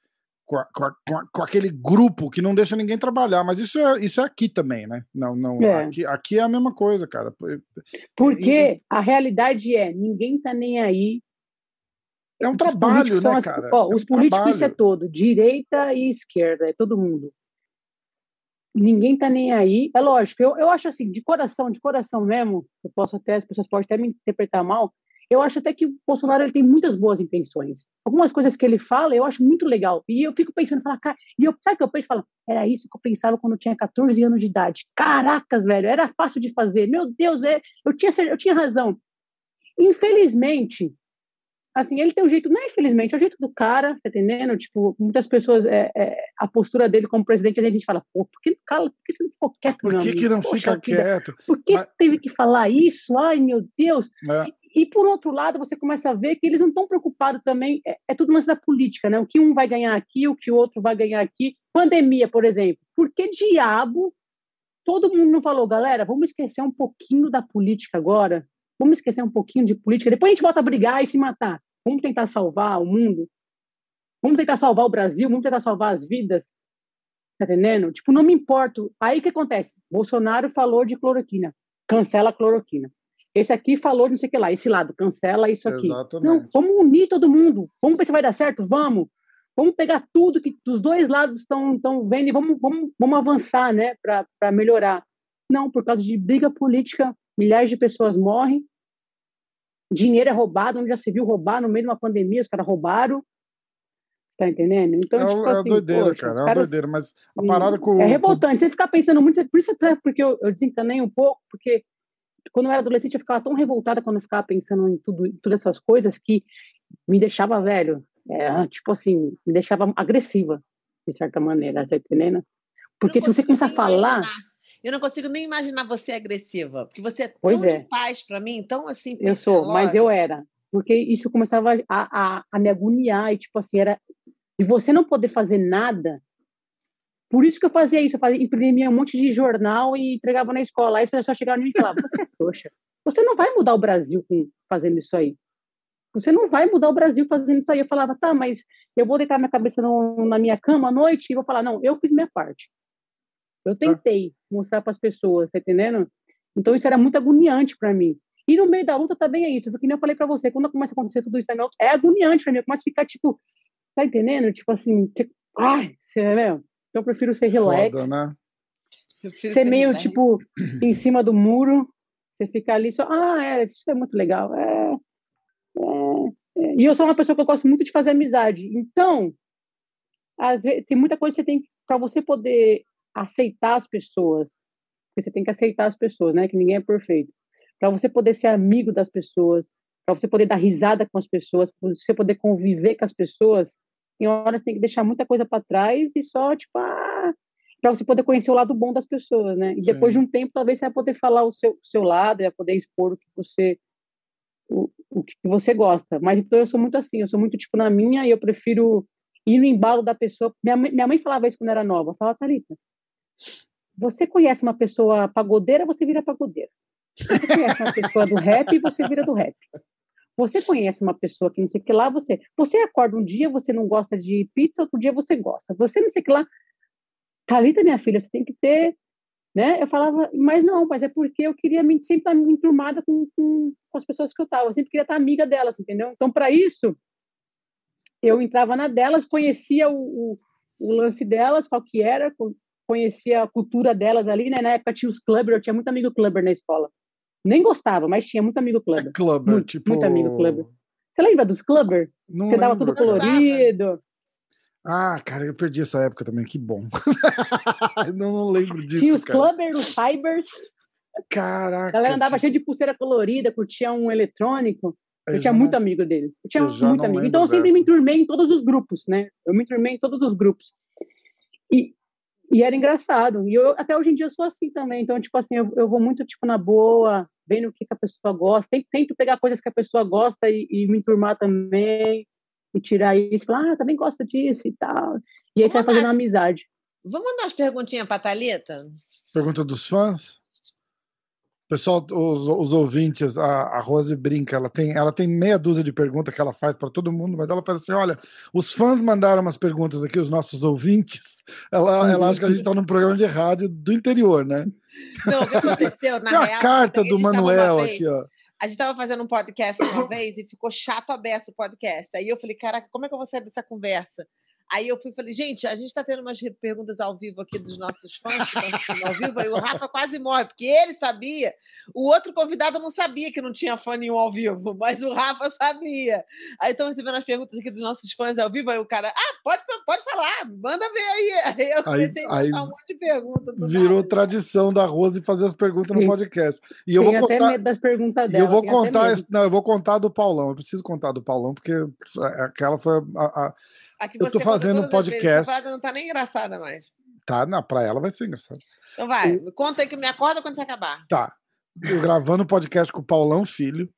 Com, a- com a- com a- aquele grupo que não deixa ninguém trabalhar, mas isso é, isso é aqui também, né? Não, não, É. Aqui, aqui é a mesma coisa, cara. Porque a realidade é, ninguém tá nem aí. É um Os trabalho, né, as- cara? ó, É os políticos isso é trabalho. todo, direita e esquerda, é todo mundo. Ninguém tá nem aí. É lógico, eu, eu acho assim, de coração, de coração mesmo, eu posso até, as pessoas podem até me interpretar mal, eu acho até que o Bolsonaro ele tem muitas boas intenções. Algumas coisas que ele fala, eu acho muito legal. E eu fico pensando, fala, cara, e eu, sabe o que eu penso? Falo, era isso que eu pensava quando eu tinha 14 anos de idade. Caracas, velho, era fácil de fazer. Meu Deus, é, eu, tinha, eu tinha razão. Infelizmente, assim, ele tem um jeito, não é infelizmente, é o jeito do cara, tá entendendo? Tipo, muitas pessoas, é, é, a postura dele como presidente, a gente fala, pô, por que, cala, por que você não ficou quieto, Por que, que não Poxa fica quieto? Por que Mas- teve que falar isso? Ai, meu Deus. É. E, por outro lado, você começa a ver que eles não estão preocupados também, é, é tudo lance da política, né? O que um vai ganhar aqui, o que o outro vai ganhar aqui. Pandemia, por exemplo. Por que diabo todo mundo não falou, galera, vamos esquecer um pouquinho da política agora? Vamos esquecer um pouquinho de política, depois a gente volta a brigar e se matar. Vamos tentar salvar o mundo? Vamos tentar salvar o Brasil? Vamos tentar salvar as vidas? Tá entendendo? Tipo, não me importo. Aí o que acontece? Bolsonaro falou de cloroquina. cancela a cloroquina. Esse aqui falou não sei o que lá, esse lado, cancela isso aqui. Exatamente. Não, vamos unir todo mundo. Vamos ver se vai dar certo, vamos. Vamos pegar tudo que dos dois lados estão estão vendo e vamos, vamos, vamos avançar, né, para melhorar. Não, por causa de briga política, milhares de pessoas morrem, dinheiro é roubado, onde já se viu roubar no meio de uma pandemia, os caras roubaram. Tá entendendo? Então, é, tipo é assim, doideira, poxa, cara. É caras- doideira, mas a parada com. É revoltante. Você ficar pensando muito, por isso até porque eu, eu desencanei um pouco, porque quando eu era adolescente eu ficava tão revoltada quando eu ficava pensando em tudo, em todas essas coisas que me deixava velho. É, tipo assim, me deixava agressiva, de certa maneira, tá entendendo? Porque se você começar a falar, imaginar. Eu não consigo nem imaginar você agressiva, porque você é Pois tão é. de paz pra mim, tão assim. eu sou, mas pincelória. eu era. Porque isso começava a, a, a me agoniar, e tipo assim, era. E você não poder fazer nada. Por isso que eu fazia isso, eu fazia, imprimia um monte de jornal e entregava na escola. Aí as pessoas chegavam em mim e falavam: Você é trouxa. Você não vai mudar o Brasil com, fazendo isso aí. Você não vai mudar o Brasil fazendo isso aí. Eu falava: Tá, mas eu vou deitar minha cabeça no- na minha cama à noite e vou falar: Não, eu fiz minha parte. Eu tentei mostrar para as pessoas, tá entendendo? Então isso era muito agoniante para mim. E no meio da luta também é isso. Que nem eu falei para você, quando começa a acontecer tudo isso luta, é agoniante para mim. Eu começo a ficar tipo, tá entendendo? Tipo assim, tipo, ai, você entendeu? Então eu prefiro ser relax, Foda, né? Prefiro ser meio relax. tipo em cima do muro. Você fica ali só, ah, é, isso é muito legal. É, é, é. E eu sou uma pessoa que eu gosto muito de fazer amizade. Então, às vezes, tem muita coisa que você tem para você poder aceitar as pessoas. Você tem que aceitar as pessoas, né? Que ninguém é perfeito. Para você poder ser amigo das pessoas, para você poder dar risada com as pessoas, para você poder conviver com as pessoas, em hora você tem que deixar muita coisa para trás e só, tipo, ah, para você poder conhecer o lado bom das pessoas, né? E Sim. depois de um tempo, talvez você vai poder falar o seu, seu lado, vai poder expor o que você o, o que você gosta. Mas então eu sou muito assim, eu sou muito tipo na minha e eu prefiro ir no embalo da pessoa. Minha mãe, minha mãe falava isso quando era nova. Falava, Thalita, você conhece uma pessoa pagodeira, você vira pagodeira. Você conhece uma pessoa do rap, você vira do rap. Você conhece uma pessoa que não sei o que lá, você. Você acorda um dia, você não gosta de pizza, outro dia você gosta. Você não sei o que lá. Thalita, minha filha, você tem que ter. Né? Eu falava, mas não, mas é porque eu queria sempre estar me enturmada com, com, com as pessoas que eu estava. Eu sempre queria estar amiga delas, entendeu? Então, para isso, eu entrava na delas, conhecia o, o, o lance delas, qual que era, conhecia a cultura delas ali, né? Na época tinha os clubber, eu tinha muito amigo clubber na escola. Nem gostava, mas tinha muito amigo É clubber. clubber, Muito, tipo. muito amigo clubber. Você lembra dos clubber? Não Que dava tudo colorido. Ah, cara, eu perdi essa época também, que bom. <laughs> não, não lembro disso. tinha os cara. clubber, os cybers. Caraca. A galera andava que- cheia de pulseira colorida, curtia um eletrônico. Eu, eu tinha muito não- amigo deles. Eu tinha eu muito amigo. Então eu sempre me dessa. enturmei em todos os grupos, né? Eu me enturmei em todos os grupos. E, e era engraçado. E eu, até hoje em dia eu sou assim também. Então, tipo assim, eu, eu vou muito, tipo, na boa, vendo o que, que a pessoa gosta. Tento, pegar coisas que a pessoa gosta e, e me enturmar também. E tirar isso. Falar, ah, também gosta disso e tal. E aí você vai Vamos fazendo amizade. Vamos mandar as perguntinhas pra Thalita? Pergunta dos fãs. Pessoal, os, os ouvintes, a, a Rose brinca, ela tem, ela tem meia dúzia de perguntas que ela faz para todo mundo, mas ela faz assim: olha, os fãs mandaram umas perguntas aqui, os nossos ouvintes. Ela, ela acha que a gente está num programa de rádio do interior, né? Não, o que aconteceu, <laughs> na Tem real, carta a do tava uma Manuel aqui, ó. A gente estava fazendo um podcast uma vez e ficou chato aberto o podcast. Aí eu falei, caraca, como é que eu vou sair dessa conversa? Aí eu fui e falei, gente, a gente está tendo umas perguntas ao vivo aqui dos nossos fãs que ao vivo, aí o Rafa quase morre, porque ele sabia, o outro convidado não sabia que não tinha fã nenhum ao vivo, mas o Rafa sabia. Aí estão recebendo as perguntas aqui dos nossos fãs ao vivo, aí o cara, ah, pode, pode falar, manda ver aí. <laughs> Aí eu comecei a aí um monte de perguntas. Virou nada. tradição da Rose fazer as perguntas no podcast. E eu Tenho vou até contar. medo das perguntas E dela. eu vou contar, não, eu vou contar do Paulão. Eu preciso contar do Paulão porque aquela foi a, a- Aqui eu tô fazendo um podcast. Essa não tá nem engraçada mais. tá na pra ela vai ser engraçado. Então vai, me conta aí que me acorda quando você acabar. Tá. Eu gravando um podcast com o Paulão Filho.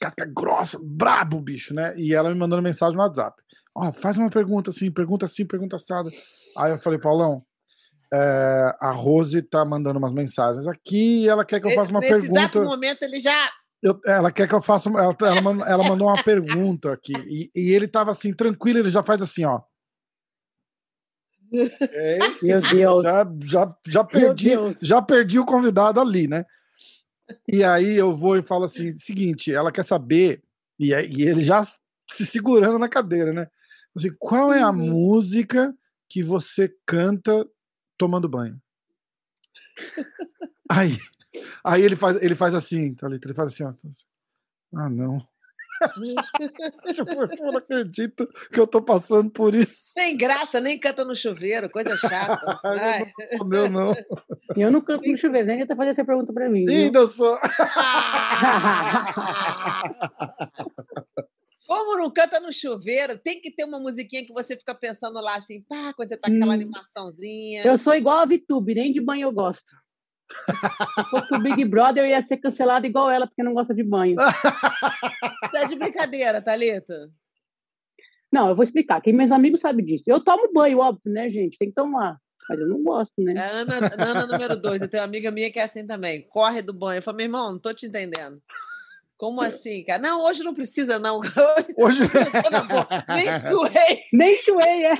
Casca grossa, brabo, bicho, né? E ela me mandando mensagem no WhatsApp. Ó, faz uma pergunta assim, pergunta assim, pergunta assada. Aí eu falei, Paulão, é, a Rose tá mandando umas mensagens aqui e ela quer que eu faça uma Nesse exato pergunta. momento ele já. Eu- ela quer que eu faça. Ela, ela, man- ela mandou uma pergunta aqui. E, e ele tava assim, tranquilo, ele já faz assim, ó. <laughs> É, Meu Deus. já, já, já perdi, já perdi o convidado ali, né? E aí eu vou e falo assim: seguinte, ela quer saber, e, é- e ele já se segurando na cadeira, né? Assim, qual é a Uhum. música que você canta tomando banho? <laughs> Aí, aí ele, faz, ele faz assim, Thalita, ele faz assim, ó. Ah, não. <laughs> Tipo, eu não acredito que eu tô passando por isso. Sem graça, nem canta no chuveiro, coisa chata. <laughs> Ai. Oh, meu, não. Eu não canto no chuveiro, nem tenta fazer essa pergunta pra mim. Ainda sou. <laughs> Como não canta no chuveiro, tem que ter uma musiquinha que você fica pensando lá assim, pá, quando você tá com aquela Hum. animaçãozinha. Eu sou igual a VTube, nem de banho eu gosto. Se fosse pro Big Brother, eu ia ser cancelado igual ela, porque não gosta de banho. <laughs> Tá de brincadeira, Thalita? Não, eu vou explicar. Quem meus amigos sabem disso. Eu tomo banho, óbvio, né, gente? Tem que tomar. Mas eu não gosto, né? É a Ana, Ana número dois. Eu tenho uma amiga minha que é assim também. Corre do banho. Eu falo, meu irmão, não tô te entendendo. Como assim, cara? Não, hoje não precisa, não. <laughs> Hoje Hoje. Nem suei. Nem suei, é.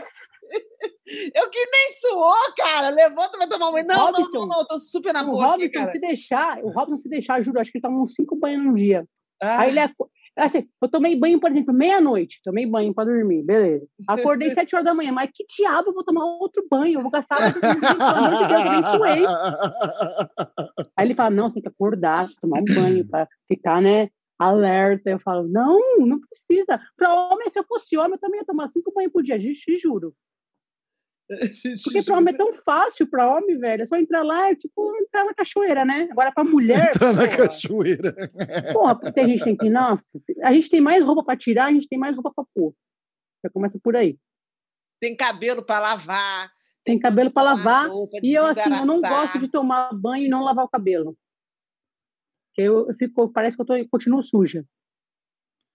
Eu que nem suou, cara. Levanta, vai tomar banho. Não, não, Robson, não, não. Eu tô super na O boa aqui, Robson, cara. se deixar, o Robson, se deixar, juro, acho que ele toma uns cinco banhos num dia. Ah, Aí ele aco- assim, eu tomei banho, por exemplo, meia-noite, tomei banho pra dormir, beleza. Acordei <laughs> sete horas da manhã, mas que diabo eu vou tomar outro banho? Eu vou gastar banho, pelo amor de Deus, eu nem suei. <laughs> Aí ele fala, não, você tem que acordar, tomar um banho pra ficar, né, alerta. Eu falo, não, não precisa. Pra homem, se eu fosse homem, eu também ia tomar cinco banhos por dia, te juro. Porque pra homem é tão fácil pra homem, velho. É só entrar lá, é tipo entrar na cachoeira, né? Agora pra mulher. <laughs> Entrar na porra, cachoeira. Porra, porque a gente tem que. Nossa, a gente tem mais roupa pra tirar, a gente tem mais roupa pra pôr. Já começa por aí. Tem cabelo pra lavar. Tem cabelo pra lavar, pra E eu, assim, eu não gosto de tomar banho e não lavar o cabelo. Porque eu, eu fico, parece que eu, tô, eu continuo suja.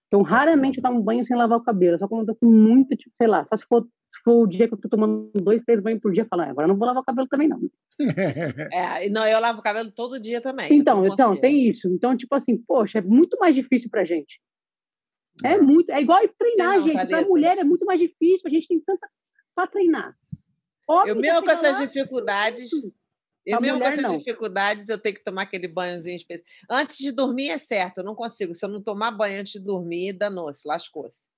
Então, raramente eu tomo banho sem lavar o cabelo. Só quando eu tô com muito, tipo, sei lá, só se for, for o dia que eu tô tomando dois, três banhos por dia, eu falo, ah, agora eu não vou lavar o cabelo também, não. <laughs> É, não, eu lavo o cabelo todo dia também. Então, então, tem isso. Então, tipo assim, poxa, é muito mais difícil pra gente. É muito, é igual treinar, não, gente. Pra mulher é muito mais difícil, a gente tem tanta pra treinar. Homem Eu mesmo com essas lá, dificuldades, eu mesmo com essas não. dificuldades, eu tenho que tomar aquele banhozinho específico. Antes de dormir é certo, eu não consigo. Se eu não tomar banho antes de dormir, danou-se, lascou-se.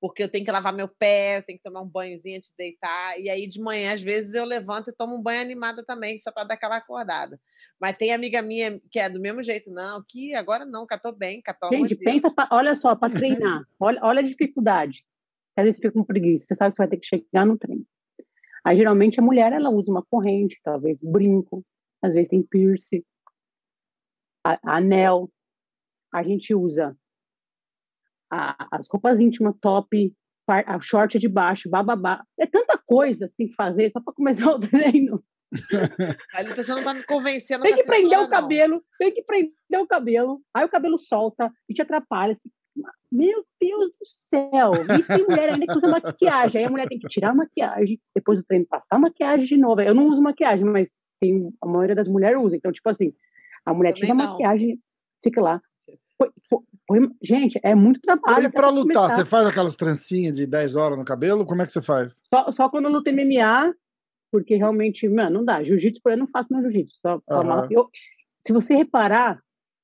Porque eu tenho que lavar meu pé, eu tenho que tomar um banhozinho antes de deitar. E aí, de manhã, às vezes, eu levanto e tomo um banho animada também, só para dar aquela acordada. Mas tem amiga minha que é do mesmo jeito, não, que agora não, que eu tô bem, que pelo Gente, pensa, pra- olha só, para treinar. olha, olha a dificuldade. Às vezes fica com preguiça, você sabe que você vai ter que chegar no treino. Aí, geralmente, a mulher, ela usa uma corrente, talvez brinco, às vezes tem piercing, anel. A gente usa a- as roupas íntimas, top, a short de baixo, bababá. É tanta coisa que tem que fazer só para começar <laughs> o treino. Thalita, você não tá me convencendo Tem que prender o não. cabelo, tem que prender o cabelo. Aí o cabelo solta e te atrapalha. Meu Deus do céu! Isso tem mulher ainda que usa maquiagem. Aí a mulher tem que tirar a maquiagem, depois do treino passar a maquiagem de novo. Eu não uso maquiagem, mas tem, a maioria das mulheres usa. Então, tipo assim, a mulher Também tira a maquiagem, fica lá. Põe- põe- gente, é muito trabalho. E pra lutar, começar. você faz aquelas trancinhas de 10 horas no cabelo? Como é que você faz? Só, só quando eu luto MMA, porque realmente, mano, não dá. Jiu-jitsu, por aí, eu não faço meu jiu-jitsu. Só, eu- se você reparar,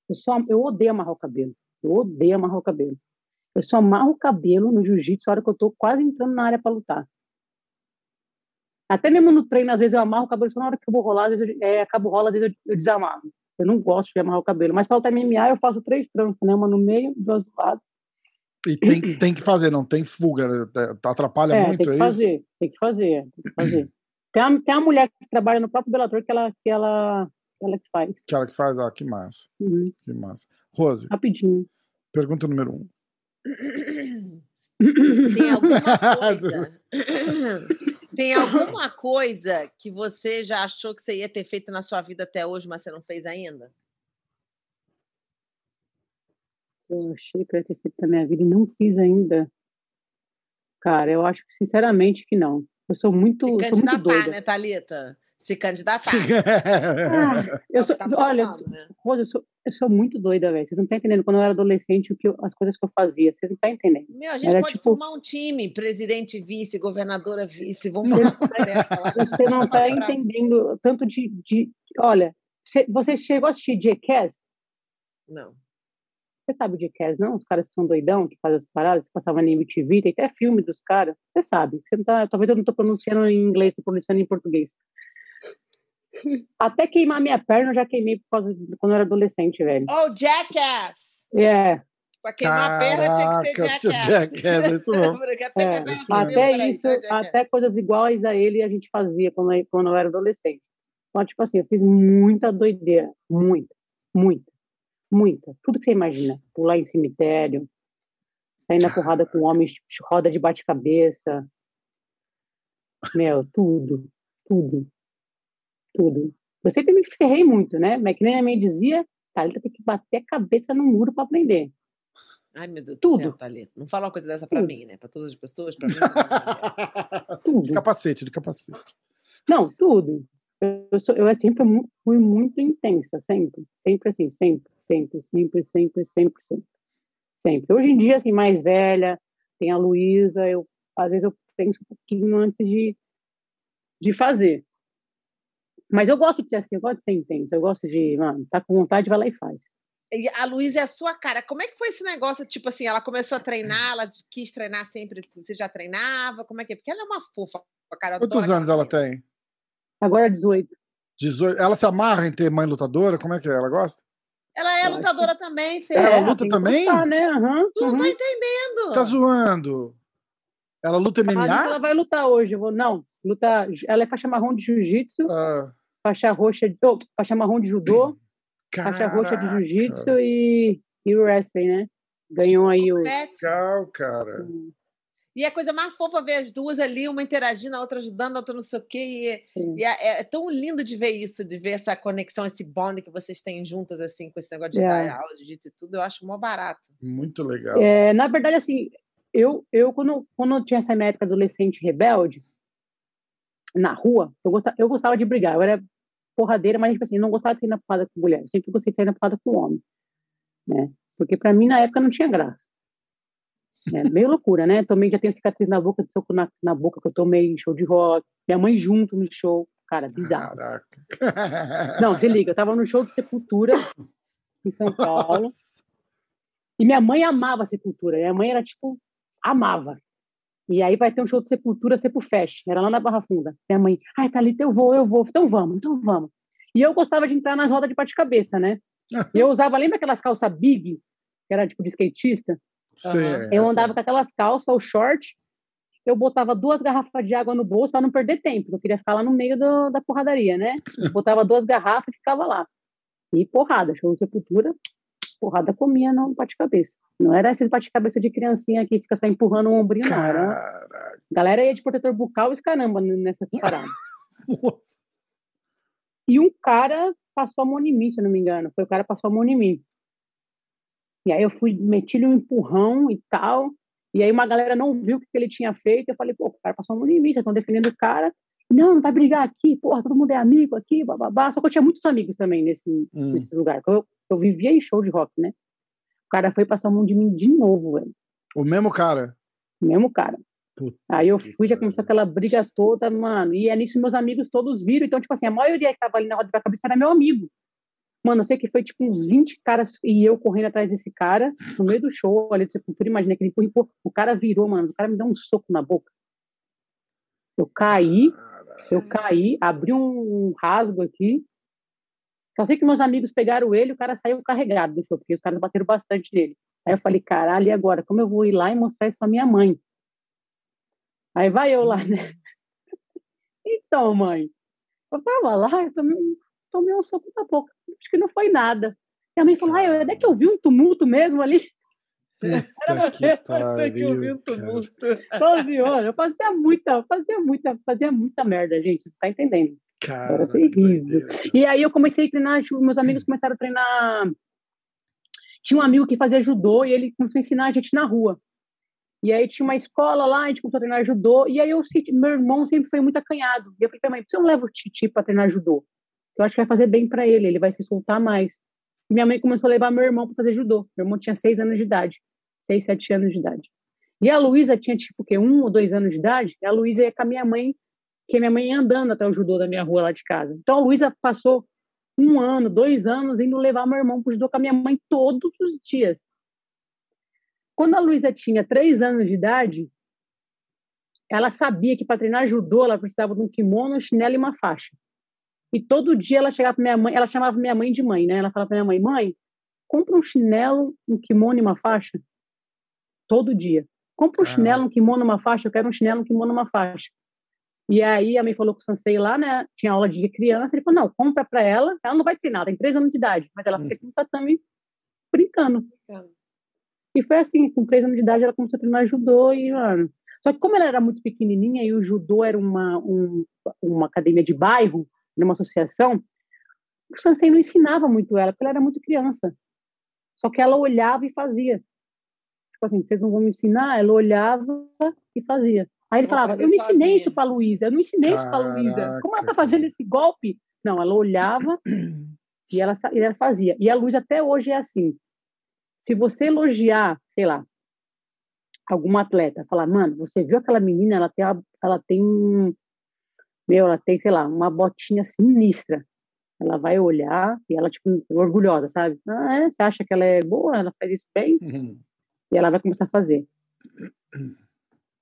eu, só, eu odeio amarrar o cabelo. Eu odeio amarrar o cabelo. Eu só amarro o cabelo no jiu-jitsu na hora que eu tô quase entrando na área para lutar. Até mesmo no treino, às vezes eu amarro o cabelo só na hora que eu vou rolar, às vezes eu, é, acabo rola, às vezes eu, eu desamarro. Eu não gosto de amarrar o cabelo. Mas para lutar MMA, eu faço três tranças, né? Uma no meio, duas do lado. E tem, tem que fazer, não tem fuga, né? Tá- atrapalha É, muito, tem que é isso? fazer, tem que fazer, tem que fazer. Tem uma, tem uma mulher que trabalha no próprio Bellator que ela que ela, que ela que faz. Aquela que faz, ah, que massa, Uhum, que massa. Rose, rapidinho. pergunta número um. Tem alguma <laughs> coisa. <laughs> Tem alguma coisa que você já achou que você ia ter feito na sua vida até hoje, mas você não fez ainda? Eu achei que eu ia ter feito na minha vida e não fiz ainda. Cara, eu acho sinceramente que não. Eu sou muito, Se eu sou muito candidatar, doida. né, Thalita? Se candidatar. Ah, eu sou, Tá olha, né? Rosa, eu sou, eu sou muito doida, velho. Vocês não estão entendendo. Quando eu era adolescente, o que eu- as coisas que eu fazia, vocês não estão entendendo. Meu, a gente Era pode tipo- formar um time, presidente vice, governadora vice, vamos fazer dessa lá. Você não está entendendo tanto de, de. Olha, você, você chegou a assistir Jackass? Não. Você sabe de Cass, não? Os caras que são doidão, que fazem as paradas, que passavam na MTV, tem até filme dos caras. Você sabe. Você não tá, talvez eu não estou pronunciando em inglês, estou pronunciando em português. Até queimar minha perna, eu já queimei por causa de quando eu era adolescente, velho. Oh, Jackass! É. Yeah. Pra queimar a perna tinha que ser Jackass. Jackass, é isso mesmo. <laughs> Até, É, isso até isso, então Jackass. até coisas iguais a ele a gente fazia quando, eu- quando eu era adolescente. Então, tipo assim, eu fiz muita doideira. Muita, muita, muita. Tudo que você imagina. Pular em cemitério, sair na porrada com homens, roda de bate-cabeça. Meu, tudo, tudo, tudo. Eu sempre me ferrei muito, né? Mas que nem a minha mãe dizia, Thalita tem que bater a cabeça no muro para aprender. Ai, meu Deus do Tudo. céu, Thalita. Não fala uma coisa dessa pra Tudo. mim, né? Pra todas as pessoas, pra mim. não. <laughs> Tudo. De capacete, de capacete. Não, tudo. Eu, sou, eu sempre fui mu- fui muito intensa, sempre. Sempre assim, sempre, sempre, sempre, sempre, sempre, sempre. Sempre. Hoje em dia, assim, mais velha, tem a Luísa, eu, às vezes eu penso um pouquinho antes de, de fazer. Mas eu gosto de ser assim, eu gosto de ser intensa, eu gosto de, mano, tá com vontade, vai lá e faz. E a Luísa é a sua cara. Como é que foi esse negócio? Tipo assim, ela começou a treinar, ela quis treinar sempre. Você já treinava? Como é que é? Porque ela é uma fofa, cara. Quantos anos ela tem? Agora 18. 18. Ela se amarra em ter mãe lutadora? Como é que é? Ela gosta? Ela é Eu lutadora também, Fê. Ela É, luta que também? gostar, né? Aham, Tu não aham. tá entendendo. Você tá zoando? Ela luta Ela que MMA? ela vai lutar hoje. Eu vou, não, luta. Ela é faixa marrom de jiu-jitsu, Ah, faixa roxa, de, oh, faixa marrom de judô, faixa roxa de caraca. jiu-jitsu e, e o wrestling, né? Ganhou aí o. Legal, cara. E é a coisa mais fofa ver as duas ali, uma interagindo, a outra ajudando, a outra não sei o quê. E, e é, é tão lindo de ver isso, de ver essa conexão, esse bond que vocês têm juntas, assim, com esse negócio de É. dar aula de jiu-jitsu e tudo. Eu acho mó barato. Muito legal. É, na verdade, assim, eu, eu quando, quando eu tinha essa minha época adolescente rebelde, na rua, eu gostava, eu gostava de brigar. Eu era porradeira, mas, tipo assim, não gostava de sair na porrada com mulher. Eu sempre gostei de sair na porrada com homem. Né? Porque pra mim, na época, não tinha graça. É meio loucura, né? Também já tenho cicatriz na boca, de soco na, na boca que eu tomei em show de rock. Minha mãe junto no show. Cara, bizarro. Caraca. Não, se liga, eu tava no show de Sepultura, em São Paulo. Nossa. E minha mãe amava Sepultura. Minha mãe era tipo, amava. E aí vai ter um show de Sepultura, Sepulfest. Era lá na Barra Funda. Minha mãe, ai, Thalita, eu vou, eu vou. Então vamos, então vamos. E eu gostava de entrar nas rodas de bate-cabeça, né? E eu usava, lembra aquelas calças big, que era tipo de skatista? Sim, é, Eu sim. andava com aquelas calças, o short. Eu botava duas garrafas de água no bolso para não perder tempo. Eu queria ficar lá no meio do- da porradaria, né? <laughs> Botava duas garrafas e ficava lá. E porrada, show de sepultura, porrada comia no bate-cabeça. Não era esses bate-cabeça de criancinha que fica só empurrando o ombrinho, não. Era... Galera ia de protetor bucal e caramba nessas paradas. Nossa. E um cara passou a mão em mim, se eu não me engano. Foi o cara que passou a mão em mim. E aí eu fui, meti-lhe um empurrão e tal. E aí uma galera não viu o que ele tinha feito. Eu falei, pô, o cara passou a mão em mim, já estão defendendo o cara. Não, não vai brigar aqui, porra, todo mundo é amigo aqui, bababá. Só que eu tinha muitos amigos também nesse, Hum. nesse lugar. Eu, eu vivia em show de rock, né? O cara foi passar a mão de mim de novo, velho. O mesmo cara. O mesmo cara. Puta Aí eu que fui, já começou aquela briga toda, mano. E é nisso meus amigos todos viram. Então, tipo assim, a maioria que tava ali na roda da cabeça era meu amigo. Mano, eu sei que foi tipo uns 20 caras e eu correndo atrás desse cara, no meio do show ali de Sepultura. Imagina aquele empurra, empurra. O cara virou, mano. O cara me deu um soco na boca. Eu caí, eu caí, abri um rasgo aqui. Só sei que meus amigos pegaram ele, o cara saiu carregado do show, porque os caras bateram bastante nele. Aí eu falei, caralho, e agora? Como eu vou ir lá e mostrar isso pra minha mãe? Aí vai eu lá, né? <laughs> Então, mãe, eu tava lá, eu tomei, um- tomei um soco na boca. Acho que não foi nada. Minha mãe falou, ah, onde é que eu vi um tumulto mesmo ali? Puta que um pariu. cara. tumulto. Falei, olha, eu fazia muita, fazia muita, fazia muita merda, gente. Você tá entendendo? Cara, Era que terrível. E aí eu comecei a treinar, meus amigos começaram a treinar. Tinha um amigo que fazia judô e ele começou a ensinar a gente na rua. E aí tinha uma escola lá, a gente começou a treinar judô. E aí eu meu irmão sempre foi muito acanhado. E eu falei pra mãe, por que você não leva o Titi pra treinar judô? Eu acho que vai fazer bem pra ele, ele vai se soltar mais. E minha mãe começou a levar meu irmão pra fazer judô. Meu irmão tinha seis anos de idade. Seis, sete anos de idade. E a Luísa tinha, tipo, o quê? Um ou dois anos de idade. E a Luísa ia com a minha mãe, que minha mãe ia andando até o judô da minha rua lá de casa. Então a Luísa passou um ano, dois anos, indo levar meu irmão para o judô com a minha mãe todos os dias. Quando a Luísa tinha três anos de idade, ela sabia que para treinar judô ela precisava de um kimono, um chinelo e uma faixa. E todo dia ela chegava para minha mãe, ela chamava minha mãe de mãe, né? Ela falava para minha mãe: "Mãe, compra um chinelo, um kimono e uma faixa". Todo dia. Compra um chinelo, um kimono, uma faixa. Eu quero um chinelo, um kimono, uma faixa. E aí a mãe falou com o Sansei lá, né? Tinha aula de criança. Ele falou: não, compra para ela. Ela não vai treinar, tem três anos de idade. Mas ela fica no tatame brincando. E foi assim: com três anos de idade ela começou a treinar judô e, mano. Só que como ela era muito pequenininha e o judô era uma, um, uma academia de bairro, numa associação, o Sansei não ensinava muito ela, porque ela era muito criança. Só que ela olhava e fazia. Tipo assim, vocês não vão me ensinar? Ela olhava e fazia. Aí ele falava, eu não ensinei isso para Luísa, eu não ensinei Caraca. isso para Luísa. Como ela tá fazendo esse golpe? Não, ela olhava <clears throat> e ela, e ela fazia. E a Luísa até hoje é assim. Se você elogiar, sei lá, algum atleta, falar, mano, você viu aquela menina, ela tem, ela tem um, meu, ela tem, sei lá, uma botinha sinistra. Ela vai olhar e ela, tipo, orgulhosa, sabe? Ah, é? Você acha que ela é boa? Ela faz isso bem? Uhum. E ela vai começar a fazer. <clears throat>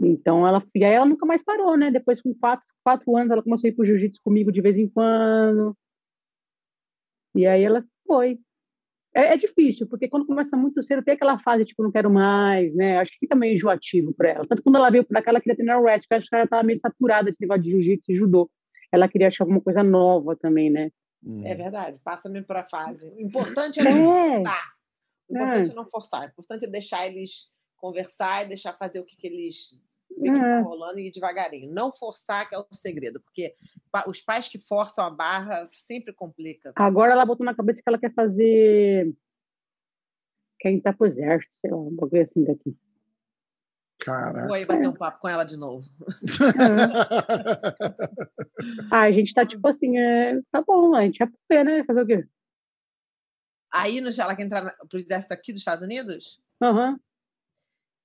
Então, ela, e aí ela nunca mais parou, né? Depois, com quatro, quatro anos, ela começou a ir pro jiu-jitsu comigo de vez em quando. E aí ela foi. É, é, difícil, porque quando começa muito cedo, tem aquela fase, tipo, não quero mais, né? Acho que fica meio enjoativo para ela. Tanto quando ela veio para cá, ela queria treinar o wrestling, acho que ela estava meio saturada desse negócio de jiu-jitsu e judô. Ela queria achar alguma coisa nova também, né? É verdade, passa-me para a fase. O importante é não é. forçar. O importante é. é não forçar. O importante é deixar eles conversar e deixar fazer o que, que eles é. rolando e ir devagarinho. Não forçar que é o segredo, porque os pais que forçam a barra sempre complica. Agora ela botou na cabeça que ela quer fazer. Quer entrar pro exército, sei lá, um bagulho assim daqui. Caraca. Vou aí bater um papo com ela de novo. ah, a gente tá tipo assim, é... tá bom, a gente é pé, né? Fazer o quê? Aí no, ela quer entrar pro exército aqui dos Estados Unidos? Aham. Uhum.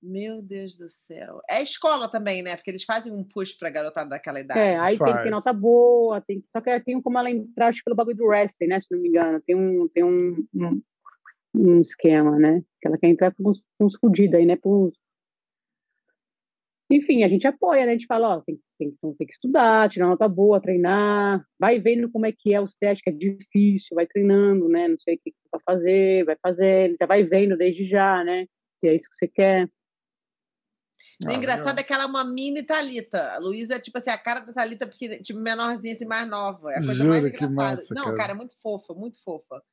Meu Deus do céu. É escola também, né? Porque eles fazem um push pra garotada daquela idade. É, aí Faz. tem que ter nota boa, tem, só que tem como ela entrar, acho que pelo bagulho do wrestling, né? Se não me engano. Tem um, tem um, um, um esquema, né? Que ela quer entrar com uns, uns fudidos aí, né? Com uns... Enfim, a gente apoia, né? A gente fala, ó, tem, tem, tem que estudar, tirar nota boa, treinar, vai vendo como é que é os testes, que é difícil, vai treinando, né? Não sei o que, que vai fazer, vai fazer, já vai vendo desde já, né? Se é isso que você quer. O ah, engraçado é que ela é uma mini Thalita. A Luísa é tipo assim, a cara da Thalita, porque, tipo, menorzinha, assim, mais nova. É a coisa Jura, mais engraçada. Massa, não, cara. cara. é muito fofa, muito fofa.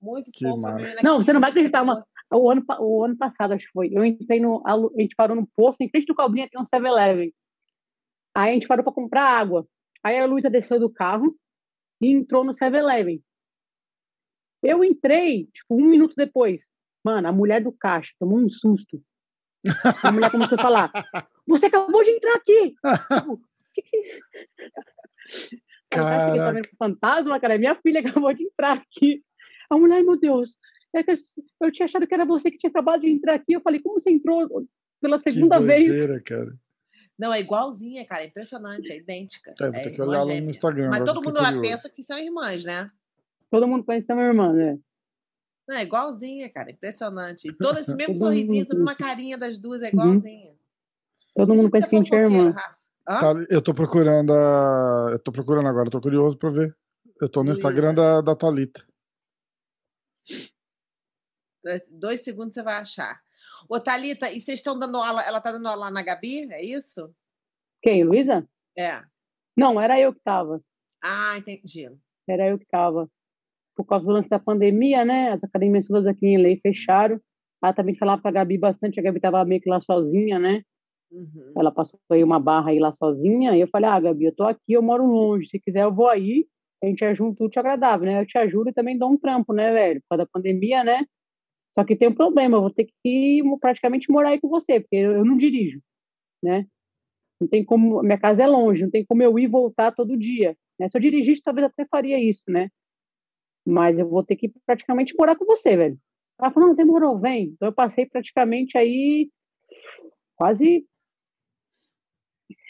Muito que fofa. Massa. Não, você não vai acreditar. Uma, o, ano, o ano passado, acho que foi. Eu entrei no. A, gente parou no posto, em frente do Cobrinha tem um 7-Eleven. Aí a gente parou para comprar água. Aí a Luísa desceu do carro e entrou no 7-Eleven. Eu entrei, tipo, um minuto depois. Mano, a mulher do caixa tomou um susto. A mulher começou a falar: Você acabou de entrar aqui! Tipo, que que... <laughs> Cara, tá vendo fantasma, cara? Minha filha acabou de entrar aqui. A mulher, meu Deus, é que eu tinha achado que era você que tinha acabado de entrar aqui. Eu falei, como você entrou pela segunda que doideira, vez? cara. Não, é igualzinha, cara. É impressionante, é idêntica. É, vou ter é que olhar lá no Instagram. Mas todo mundo pensa que são irmãs, né? Todo mundo pensa que são irmãs, né? Não, é igualzinha, cara. Impressionante. E <laughs> todo esse mesmo sorrisinho, uma carinha das duas é uhum. igualzinha. Uhum. Todo mundo pensa que a gente é irmã. Tá, eu tô procurando a... Eu tô procurando agora, tô curioso pra ver. Eu tô no Instagram da, da Thalita. Dois, dois segundos você vai achar. Ô, Thalita, e vocês estão dando aula, ela tá dando aula na Gabi, é isso? Quem, Luísa? É. Não, era eu que tava. Ah, entendi. Era eu que tava por causa do lance da pandemia, né? As academias todas aqui em lei fecharam. Ela também falava para a Gabi bastante, a Gabi estava meio que lá sozinha, né? Uhum. Ela passou aí uma barra aí lá sozinha, e eu falei, ah, Gabi, eu tô aqui, eu moro longe, se quiser eu vou aí, a gente é junto, te agradável, né? Eu te ajudo e também dou um trampo, né, velho? Por causa da pandemia, né? Só que tem um problema, eu vou ter que praticamente morar aí com você, porque eu não dirijo, né? Não tem como, minha casa é longe, não tem como eu ir e voltar todo dia, né? Se eu dirigisse, talvez até faria isso, né? Mas eu vou ter que praticamente morar com você, velho. Ela falou, não, demorou, vem. Então eu passei praticamente aí quase,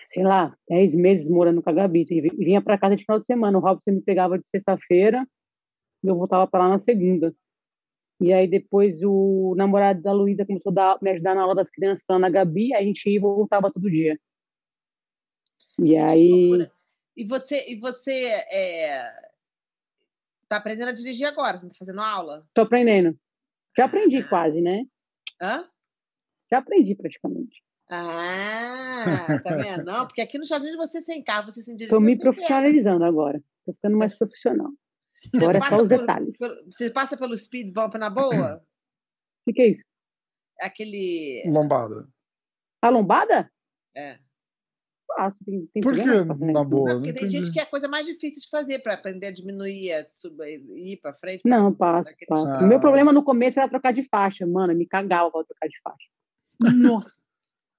sei lá, 10 meses morando com a Gabi. E vinha para casa de final de semana. O Robson me pegava de sexta-feira eu voltava para lá na segunda. E aí depois o namorado da Luísa começou a dar, me ajudar na aula das crianças lá na Gabi, a gente ia e voltava todo dia. E aí. E você, e você é, tá aprendendo a dirigir agora? Você tá fazendo aula? Tô aprendendo. Já aprendi ah. quase, né? Hã? Já aprendi praticamente. Ah, tá vendo? Não, porque aqui nos Estados Unidos você sem carro, você sem dirigir. Tô me profissionalizando agora. Tô ficando mais profissional. Agora é só os por, detalhes. Por, você passa pelo speed bump na boa? O que, que é isso? Aquele. Lombada. A lombada? É. Passo, tem, tem Por que na boa? Não, porque não tem gente que é a coisa mais difícil de fazer para aprender a diminuir, a subir, ir para frente. Não, passo, passo. Ah. O meu problema no começo era trocar de faixa, mano. Me cagava pra trocar de faixa. Nossa.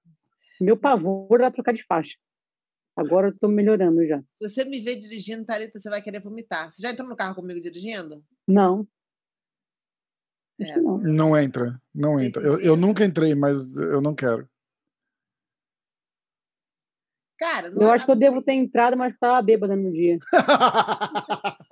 <laughs> meu pavor era trocar de faixa. Agora eu estou melhorando já. Se você me ver dirigindo, Thalita, você vai querer vomitar. Você já entrou no carro comigo dirigindo? Não. É. Não. não. entra, não entra. Eu, eu, nunca entrei, mas eu não quero. Cara, eu é acho que eu devo ter entrado, mas estava bêbada no dia. <laughs>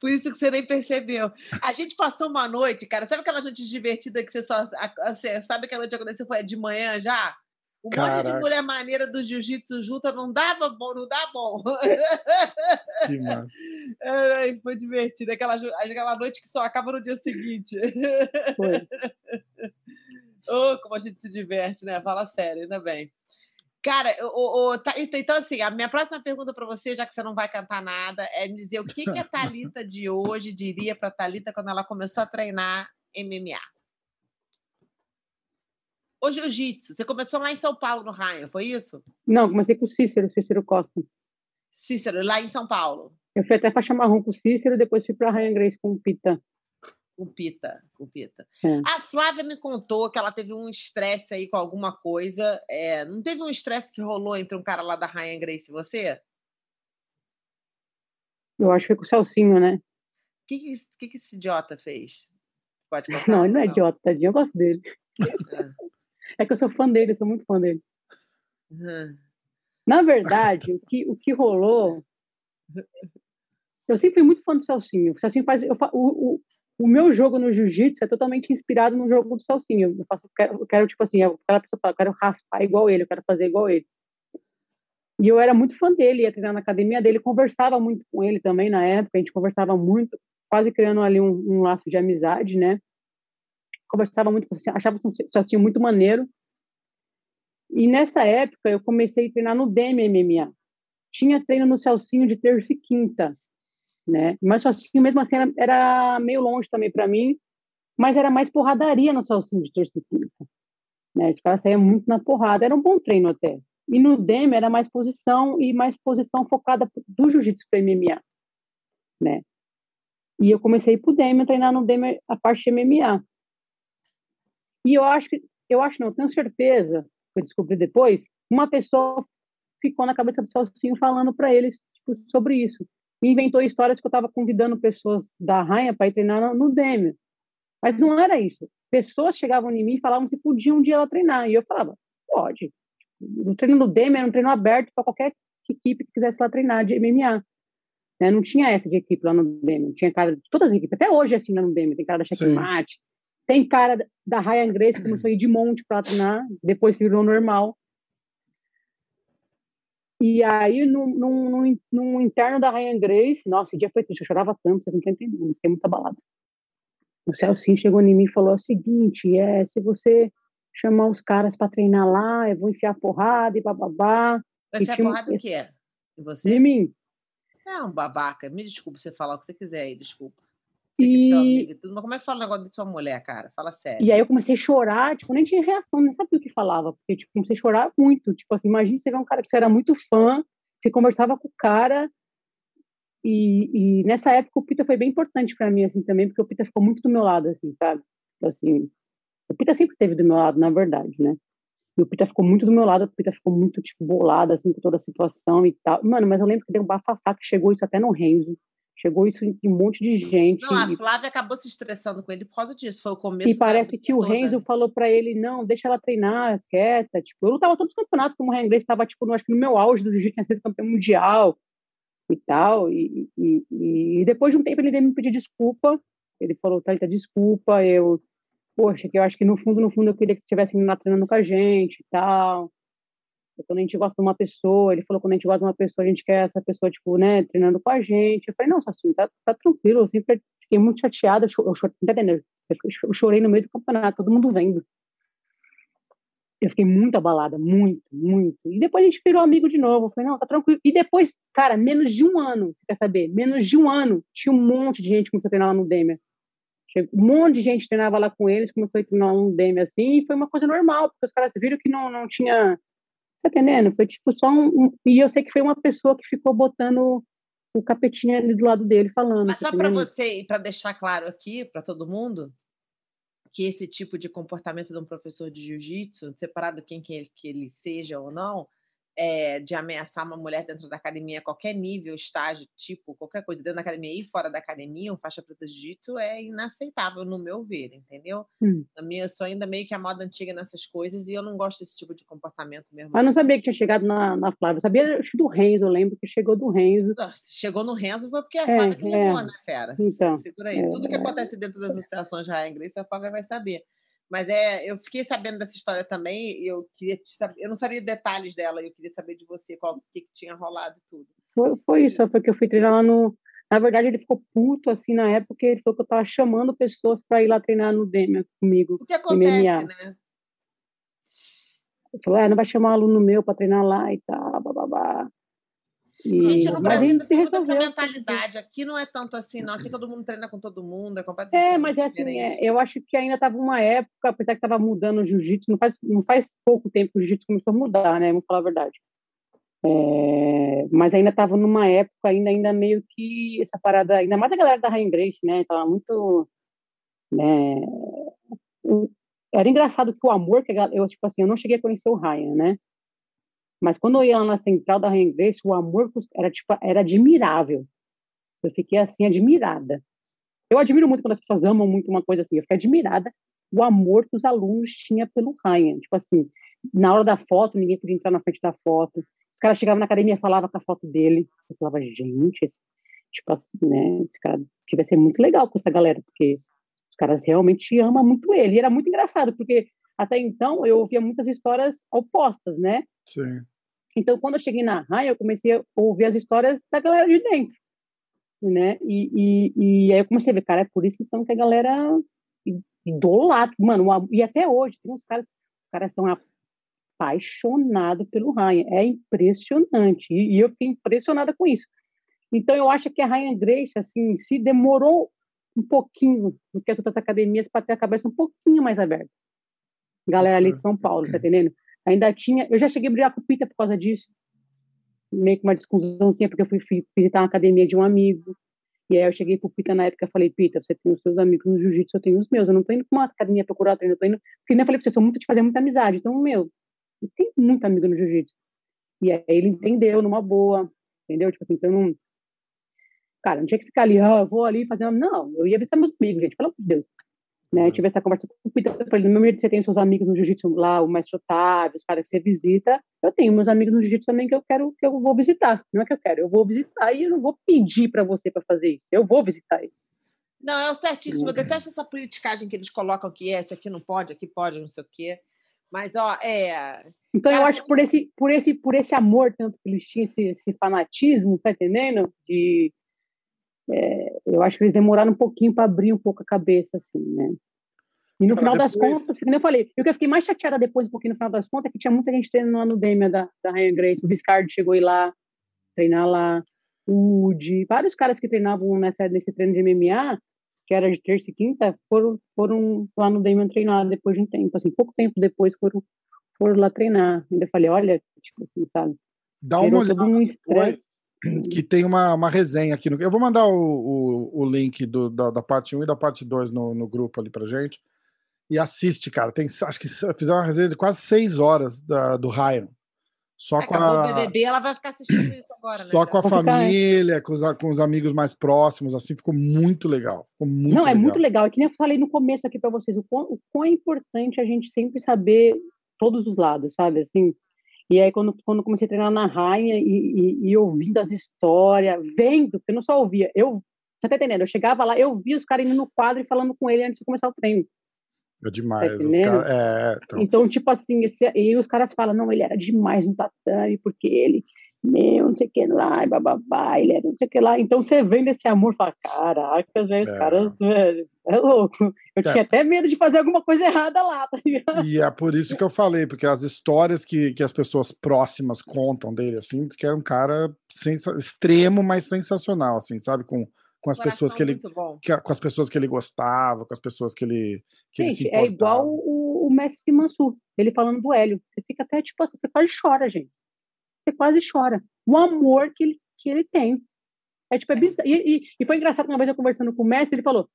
Por isso que você nem percebeu. A gente passou uma noite, cara. Sabe aquela noite divertida que você só. Você sabe que a noite aconteceu foi de manhã já? Um Caraca. monte de mulher maneira do jiu-jitsu junta, não dava bom, não dá bom. <laughs> Que massa. <laughs> É, foi divertido. Aquela, aquela noite que só acaba no dia seguinte. Foi. oh, como a gente se diverte, né? Fala sério, ainda bem. Cara, o, o, tá, então assim, a minha próxima pergunta para você, já que você não vai cantar nada, é me dizer o que, que a Talita de hoje diria para Talita quando ela começou a treinar MMA. O jiu-jitsu, você começou lá em São Paulo, no Raio, foi isso? Não, comecei com o Cícero, Cícero Costa. Cícero, lá em São Paulo. Eu fui até faixa marrom com o Cícero, depois fui para Ryan Grace com o Pita. Com Pita. É. A Flávia me contou que ela teve um estresse aí com alguma coisa. É, não teve um estresse que rolou entre um cara lá da Ryan Grace e você? Eu acho que foi com o Celcinho, né? O que, que, que, esse idiota fez? Pode contar? Não, ele não é não. idiota, tadinho, eu gosto dele. É. É que eu sou fã dele, sou muito fã dele. Uhum. Na verdade, o que, o que rolou. Eu sempre fui muito fã do Celcinho. O Celcinho faz. Eu, o, o, o meu jogo no jiu-jitsu é totalmente inspirado no jogo do Celcinho. Eu, faço, eu quero, eu quero, tipo assim, aquela pessoa fala, eu quero raspar igual ele, eu quero fazer igual ele. E eu era muito fã dele, ia treinar na academia dele, conversava muito com ele também na época, a gente conversava muito, quase criando ali um, um laço de amizade, né? conversava muito, achava o Celcinho muito maneiro. E nessa época eu comecei a treinar no DMMMA. Tinha treino no Celcinho de terça e quinta, né? Mas Celcinho mesmo assim era, era meio longe também para mim, mas era mais porradaria no Celcinho de terça e quinta. Né? Os caras saíam muito na porrada, era um bom treino até. E no DM era mais posição e mais posição focada do jiu-jitsu para MMA, né? E eu comecei pro DM a treinar no DM a parte MMA. E eu acho que, eu acho não, tenho certeza, que eu descobri depois, uma pessoa ficou na cabeça do Celcinho falando para eles tipo, sobre isso. E inventou histórias que eu estava convidando pessoas da Rainha para ir treinar no, no. Mas não era isso. Pessoas chegavam em mim e falavam se podia um dia ela treinar. E eu falava, pode. O treino do Dêmio era um treino aberto para qualquer equipe que quisesse lá treinar de MMA. Né? Não tinha essa de equipe lá no Dêmio. Tinha cara de todas as equipes. Até hoje é assim lá no Dêmio. Tem cara da Checkmate, tem cara da Ryan Grace que começou a ir de monte para treinar, depois virou normal. E aí, no, no, no, no, interno da Ryan Grace, nossa, esse dia foi triste, eu chorava tanto, vocês não estão entendendo, fiquei muito abalada. O Celcinho chegou em mim e falou o seguinte, é, se você chamar os caras para treinar lá, eu vou enfiar porrada e bababá. Vai enfiar tinha... porrada em quê? Em você? Em mim. Não, babaca, me desculpa você falar o que você quiser aí, desculpa. E... Seu amigo, tudo, mas como é que fala o negócio de sua mulher, cara? Fala sério. E aí eu comecei a chorar, tipo, nem tinha reação, nem sabia o que falava, porque, tipo, comecei a chorar muito. Tipo assim, imagina você ver um cara que você era muito fã, você conversava com o cara, e, e nessa época o Pita foi bem importante para mim, assim, também, porque o Pita ficou muito do meu lado, assim, sabe? Então, assim, o Pita sempre esteve do meu lado, na verdade, né? E o Pita ficou muito do meu lado, o Pita ficou muito, tipo, bolado, assim, com toda a situação e tal. Mano, mas eu lembro que deu um bafafá que chegou isso até no Renzo. Chegou isso em um monte de gente. Não, a Flávia acabou se estressando com ele por causa disso. Foi o começo. E parece que o Renzo falou para ele: não, deixa ela treinar, quieta. Tipo, eu lutava todos os campeonatos como o Renzo estava, tipo, no, acho que no meu auge do jiu-jitsu, tinha sido campeão mundial. e tal. E, e, e, depois de um tempo ele veio me pedir desculpa. Ele falou, Thalita, desculpa, eu, poxa, que eu acho que no fundo, no fundo eu queria que você estivesse lá treinando com a gente e tal. Quando a gente gosta de uma pessoa, ele falou, quando a gente gosta de uma pessoa, a gente quer essa pessoa, tipo, né, treinando com a gente. Eu falei, não, Sassinho, tá, tá tranquilo, eu sempre fiquei muito chateada, eu, chorei, tá eu chorei no meio do campeonato, todo mundo vendo. Eu fiquei muito abalada, muito, muito. E depois a gente virou amigo de novo. Eu falei, não, tá tranquilo. E depois, cara, menos de um ano, você quer saber? Menos de um ano, tinha um monte de gente que começou a treinar lá no Demer. Um monte de gente treinava lá com eles, começou a treinar lá no Demer, assim, e foi uma coisa normal, porque os caras viram que não, não tinha. Tá entendendo? Foi tipo só um, um. E eu sei que foi uma pessoa que ficou botando o capetinho ali do lado dele falando. Mas só para você, e para deixar claro aqui para todo mundo, que esse tipo de comportamento de um professor de jiu-jitsu, separado quem que ele, que ele seja ou não, é, de ameaçar uma mulher dentro da academia, qualquer nível, estágio, tipo, qualquer coisa dentro da academia e fora da academia, um faixa preta de jiu-jitsu é inaceitável, no meu ver, entendeu? Hum. Na minha, eu sou ainda meio que a moda antiga nessas coisas e eu não gosto desse tipo de comportamento mesmo. Mas não sabia que tinha chegado na, na Flávia. Eu sabia acho que do Renzo, eu lembro que chegou do Renzo. chegou no Renzo foi porque a é, Flávia que é. levou, né, fera? Então, Segura aí. É, Tudo que acontece dentro das associações de Ryan Grace, a Flávia vai saber. Mas é, eu fiquei sabendo dessa história também, eu queria saber, eu não sabia detalhes dela, eu queria saber de você qual que, que tinha rolado tudo. Foi, foi isso, foi que eu fui treinar lá no. Na verdade, ele ficou puto assim na época, ele falou que eu estava chamando pessoas para ir lá treinar no Demian comigo. O que acontece, né? Ele falou, é, não vai chamar um aluno meu para treinar lá e tal, bababá. E, gente, no Brasil ainda tem essa mentalidade. Aqui não é tanto assim, não. Aqui todo mundo treina com todo mundo, é completamente É, mas é assim, é, eu acho que ainda estava uma época, apesar que estava mudando o jiu-jitsu, não faz, não faz pouco tempo que o jiu-jitsu começou a mudar, né? Vamos falar a verdade. É, mas ainda estava numa época, ainda, ainda meio que essa parada, ainda mais a galera da Rain Grace, né? Tava muito. Né, era engraçado que o amor que a, eu, tipo assim, eu não cheguei a conhecer o Ryan, né? Mas quando eu ia lá na central da Rain Grace, o amor era, tipo, era admirável. Eu fiquei assim, admirada. Eu admiro muito quando as pessoas amam muito uma coisa assim. Eu fiquei admirada o amor que os alunos tinham pelo Ryan. Tipo assim, na hora da foto, ninguém podia entrar na frente da foto. Os caras chegavam na academia e falavam com a foto dele. Eu falava, gente, tipo assim, né? Esse cara devia ser muito legal com essa galera, porque os caras realmente amam muito ele. E era muito engraçado, porque até então eu ouvia muitas histórias opostas, né? Sim. Então, quando eu cheguei na RAI, eu comecei a ouvir as histórias da galera de dentro, né? E, e, e aí eu comecei a ver, cara, é por isso então que a galera idolatra, mano, e até hoje, tem uns caras, os caras são apaixonados pelo Ryan, é impressionante, e, e eu fiquei impressionada com isso. Então, eu acho que a Ryan Grace, assim, se demorou um pouquinho do que as outras academias para ter a cabeça um pouquinho mais aberta. Galera ali de São Paulo, tá entendendo? Ainda tinha. Eu já cheguei a brigar com o Pita por causa disso. Meio que uma discussãozinha, porque eu fui visitar uma academia de um amigo. E aí eu cheguei pro Pita na época e falei, Pita, você tem os seus amigos no jiu-jitsu, eu tenho os meus. Eu não tô indo pra uma academia procurar treino, eu tô indo. Porque nem eu falei pra você, eu sou muito de fazer muita amizade. Então, meu, eu tenho muito amigo no jiu-jitsu. E aí ele entendeu numa boa, entendeu? Tipo assim, então não. Cara, não tinha que ficar ali, ah, vou ali fazer. Não, eu ia visitar meus amigos, gente, pelo amor de Deus. Né? Eu tive essa conversa com o Peter, eu falei, no meu jeito você tem seus amigos no jiu-jitsu lá, o mestre Otávio, os caras que você visita, eu tenho meus amigos no jiu-jitsu também que eu quero, que eu vou visitar, não é que eu quero, eu vou visitar e eu não vou pedir para você para fazer isso, eu vou visitar ele. Não, é o certíssimo, eu detesto essa politicagem que eles colocam que esse aqui não pode, aqui pode, não sei o quê, mas, ó, é... Então, Cara, eu acho que por esse, por, esse, por esse amor, tanto que eles tinham esse, esse fanatismo, tá entendendo? De é, eu acho que eles demoraram um pouquinho para abrir um pouco a cabeça, assim, né? E no Cara, final depois... das contas, como eu falei, o que eu fiquei mais chateada depois, um pouquinho no final das contas, é que tinha muita gente treinando lá no Demian da, da Ryan Grace. O Viscard chegou a ir lá, treinar lá. O Woody, vários caras que treinavam nessa, nesse treino de MMA, que era de terça e quinta, foram, foram lá no Demian treinar depois de um tempo. Assim, pouco tempo depois foram, foram lá treinar. Ainda falei, olha, tipo assim, sabe? Dá uma olhada. Um estresse que tem uma, uma resenha aqui. No, eu vou mandar o, o, o link do, da, da, parte 1 e da parte 2 no, no grupo ali pra gente. E assiste, cara. Tem, acho que fizeram uma resenha de quase seis horas da, do Ryan. Só é, com a. BBB, ela vai ficar assistindo isso agora, né? Só com a família, com os, com os amigos mais próximos, assim, ficou muito legal. Ficou muito Não, legal. é muito legal. É que nem eu falei no começo aqui para vocês, o quão, o quão é importante a gente sempre saber todos os lados, sabe? Assim, E aí, quando, quando comecei a treinar na rainha e, e, e ouvindo as histórias, vendo, porque eu não só ouvia, eu, você tá entendendo? Eu chegava lá, eu via os caras indo no quadro e falando com ele antes de começar o treino. É demais. Tá os cara- é, então. Então, tipo assim, esse, e os caras falam, não, ele era demais no tatame, porque ele, meu, não sei o que lá, e bababá, ele era não sei o que lá. Então, você vendo esse amor, fala, caraca, velho, os É. caras, velho, é louco. Eu É. tinha até medo de fazer alguma coisa errada lá, tá ligado? E é por isso que eu falei, porque as histórias que, que as pessoas próximas contam dele, assim, diz que era um cara extremo, mas sensacional, assim, sabe? Com, com as pessoas que ele. Que- com as pessoas que ele gostava, com as pessoas que ele, que ele se Gente, é igual importava. o, o mestre Mansur, ele falando do Hélio. Você fica até, tipo assim, você quase chora, gente. Você quase chora. O amor que ele, que ele tem. É tipo, é bizarro. E, e, e foi engraçado que uma vez eu conversando com o mestre, ele falou: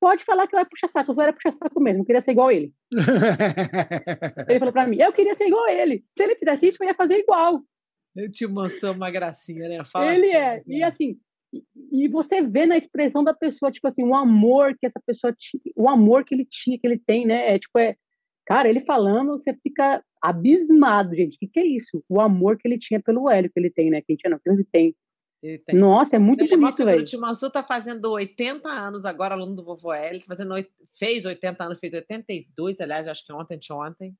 pode falar que eu era puxa-saco, eu era puxa-saco mesmo, eu queria ser igual a ele. <laughs> Ele falou pra mim: eu queria ser igual a ele. Se ele fizesse isso, eu ia fazer igual. Eu te mostrou uma gracinha, né? Fala ele assim, é. E né? assim, e- e você vê na expressão da pessoa, tipo assim, o amor que essa pessoa tinha, o amor que ele tinha, que ele tem, né? É tipo, é. Cara, ele falando, você fica abismado, gente. O que, que é isso? O amor que ele tinha pelo Hélio, que ele tem, né? Que ele tinha, não, que ele tem. Ele tem. Nossa, é muito Ele é bonito, velho. O Timansu tá fazendo 80 anos agora, aluno do vovô Hélio, tá fazendo, fez 80 anos, fez 82, aliás, acho que ontem, anteontem.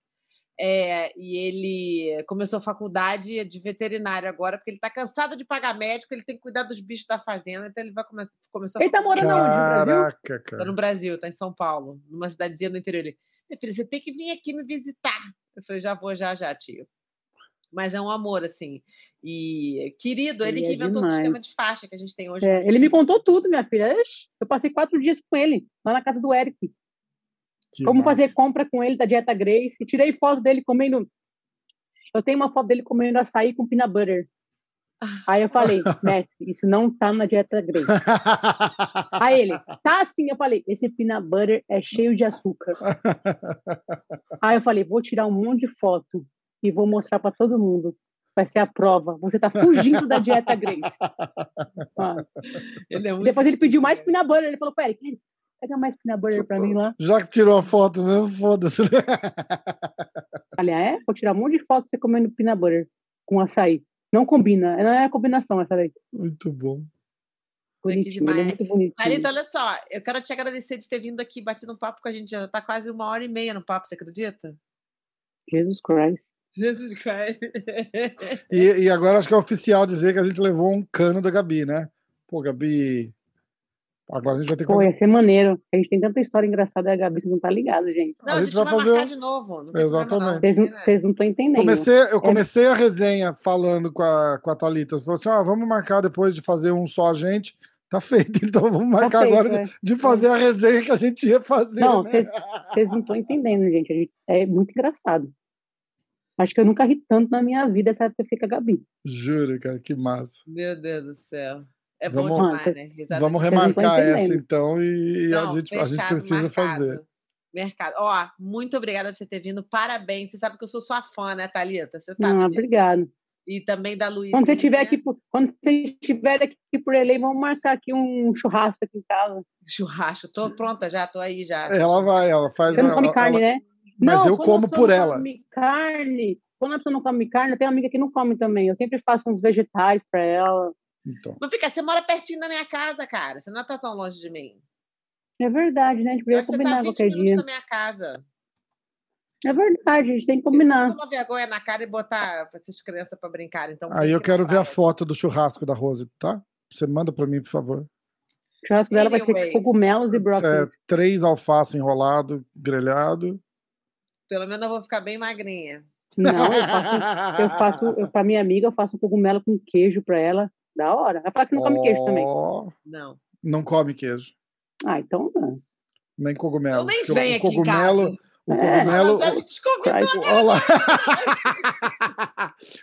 É, e ele começou a faculdade de veterinário agora, porque ele tá cansado de pagar médico, ele tem que cuidar dos bichos da fazenda, então ele vai começar, começar Ele tá morando aonde, no Brasil? Caraca, Tá cara. no Brasil, tá em São Paulo, numa cidadezinha do interior. Ele, meu filho, você tem que vir aqui me visitar. Eu falei, já vou, já, já, tio. Mas é um amor, assim. E querido, ele, Ele que é inventou o demais. sistema de faixa que a gente tem hoje. É, ele me contou tudo, minha filha. Eu passei quatro dias com ele, lá na casa do Eric. Que Como massa. fazer compra com ele da dieta Grace. Tirei foto dele comendo. Eu tenho uma foto dele comendo açaí com peanut butter. Aí eu falei, mestre, isso não tá na dieta Grace. Aí ele, tá assim. Eu falei, esse peanut butter é cheio de açúcar. Aí eu falei, vou tirar um monte de foto e vou mostrar para todo mundo. Vai ser a prova. Você tá fugindo da dieta Grace. Ah. Ele é muito Depois ele pediu mais peanut butter. Ele falou, peraí, pega mais peanut butter pra mim lá. Já que tirou a foto mesmo, foda-se. né? Falei, ah, é? Vou tirar um monte de foto você comendo peanut butter com açaí. Não combina. Não é a combinação essa daí. Muito bom. Bonitinho, é demais. muito bonitinho. Thalita, olha só, eu quero te agradecer de ter vindo aqui, batido um papo com a gente. Já tá quase uma hora e meia no papo, você acredita? Jesus Christ. Jesus Christ. E, e agora acho que é oficial dizer que a gente levou um cano da Gabi, né? Pô, Gabi. Agora a gente vai ter que Pô, fazer. ia ser maneiro. A gente tem tanta história engraçada da Gabi, vocês não tá ligado, gente. Não, A a gente gente vai vai, fazer marcar de novo. Exatamente. Vocês não Né? vocês não estão entendendo. Comecei, É. eu comecei a resenha falando com a, com a Thalita. Falou assim: ó, vamos marcar depois de fazer um só a gente. Tá feito, <laughs> então vamos Tá marcar feito, agora de, é. de fazer a resenha que a gente ia fazer. Não, né? vocês vocês não estão entendendo, gente. A gente- É muito engraçado. Acho que eu nunca ri tanto na minha vida essa época que com a Gabi. Juro, cara, que massa. Meu Deus do céu. É Vamos- bom demais, Mano, né? Risada Vamos não remarcar essa então e, e a, Não, gente, a gente fechado, precisa marcado. fazer. Mercado. Ó, muito obrigada por você ter vindo. Parabéns. Você sabe que eu sou sua fã, né, Thalita? Você sabe Não, disso. obrigado. E também da Luísa. Quando você estiver aqui, por- quando você estiver aqui por ele, vamos marcar aqui um churrasco aqui em casa. Churrasco. Tô pronta já, tô aí já. Ela vai, ela faz. Você não ela- come carne, ela- né? Mas não, eu quando a como pessoa por não ela. Come carne. Quando a pessoa não come carne, eu tenho uma amiga que não come também. Eu sempre faço uns vegetais pra ela. Então. Mas fica, você mora pertinho da minha casa, cara. Você não tá tão longe de mim. É verdade, né? A gente podia tá combinar a 20 qualquer minutos dia. da minha casa. É verdade, a gente tem que combinar. Toma vergonha na cara e botar essas crianças pra brincar. Então, Aí eu quero ver a foto do churrasco da Rose, tá? Você manda pra mim, por favor. O churrasco dela vai ser Anyways. cogumelos e É, brócolis. três alface enrolado, grelhado. Pelo menos eu vou ficar bem magrinha. Não, eu faço, eu faço, eu, pra minha amiga, eu faço cogumelo com queijo pra ela. Da hora. Ela fala que não come queijo também. Não. Não come queijo. Ah, então não. Nem cogumelo. Eu nem o- o aqui em cogumelo, casa. O É. cogumelo. Traz- Olha lá.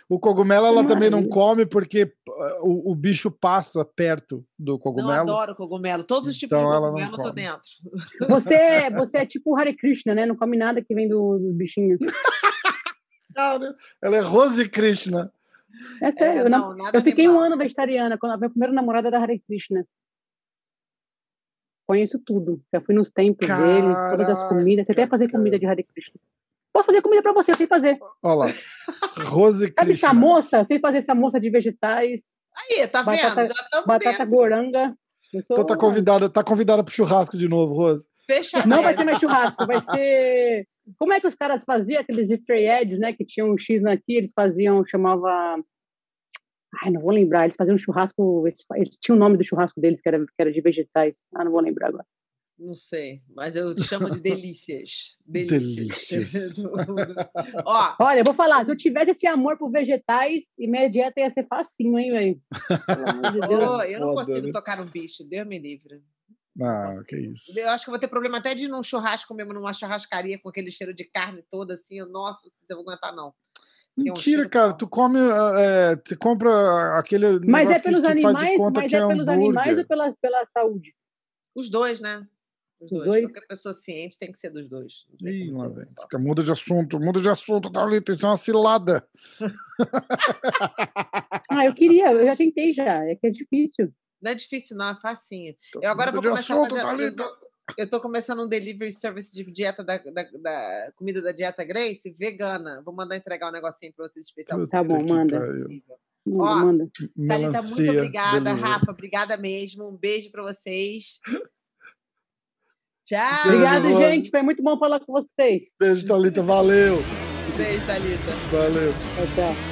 o cogumelo ela também não come porque uh, o, o bicho passa perto do Não cogumelo. adoro cogumelo. Todos os tipos Então de ela não cogumelo eu tô come. dentro. Você, é- você é tipo o Hare Krishna, né? Não come nada que vem do, do bichinho. <laughs> Ela é Rose Krishna. É sério. É, eu, não- eu fiquei um ano vegetariana. Quando a minha primeira namorada era Hare Krishna. Conheço tudo. Já fui nos templos dele, todas as Caraca, comidas. Você até fazer comida de Hare Krishna. Posso fazer comida pra você, eu sei fazer. Olha lá. Rose Sabe essa Krishna. moça? Eu sei fazer essa moça de vegetais, Aí, tá vendo? Batata- Já estamos batata goranga. Eu sou Então tá convidada, tá convidada pro churrasco de novo, Rose. Fecha Não vai ser mais churrasco, vai ser. Como é que os caras faziam aqueles stray eggs, né? Que tinham um X aqui, eles faziam, chamava. Ai, não vou lembrar. Eles faziam um churrasco. Eles, eles tinham o nome do churrasco deles, que era, que era de vegetais. Ah, não vou lembrar agora. Não sei, mas eu chamo de delícias. Delícias. Delícias. <laughs> Ó, Olha, eu vou falar, se eu tivesse esse amor por vegetais, e minha dieta ia ser facinho, hein, velho? <laughs> De ô, eu não Foda, consigo né? tocar no bicho, Deus me livre. Ah, Nossa. que isso. Eu acho que eu vou ter problema até de ir num churrasco mesmo, numa churrascaria com aquele cheiro de carne toda assim. eu- Nossa, eu vou aguentar, não. Um Mentira, cara. Tu come, é, você compra aquele. Mas é que- pelos que de animais, conta mas que é pelos hambúrguer. animais ou pela, pela saúde? Os dois, né? Os Os dois. dois? Qualquer pessoa ciente tem que ser dos dois. Ih, lá um. Fica- Muda de assunto, muda de assunto, Thalita. Isso é uma cilada. <laughs> Ah, eu queria, eu já tentei já, é que é difícil. Não é difícil, não, é facinho. Eu agora vou começar a assunto, fazer- Thalita. Eu tô começando um delivery service de dieta da, da, da comida da dieta Grace vegana. Vou mandar entregar um negocinho pra vocês especial. Tá bom, manda. Manda, Ó, manda. Thalita, muito obrigada, delivery. Rafa. Obrigada mesmo. Um beijo pra vocês. Tchau. Obrigada, gente. Foi muito bom falar com vocês. Beijo, Thalita. Valeu. Beijo, Thalita. Valeu. Tchau, tchau.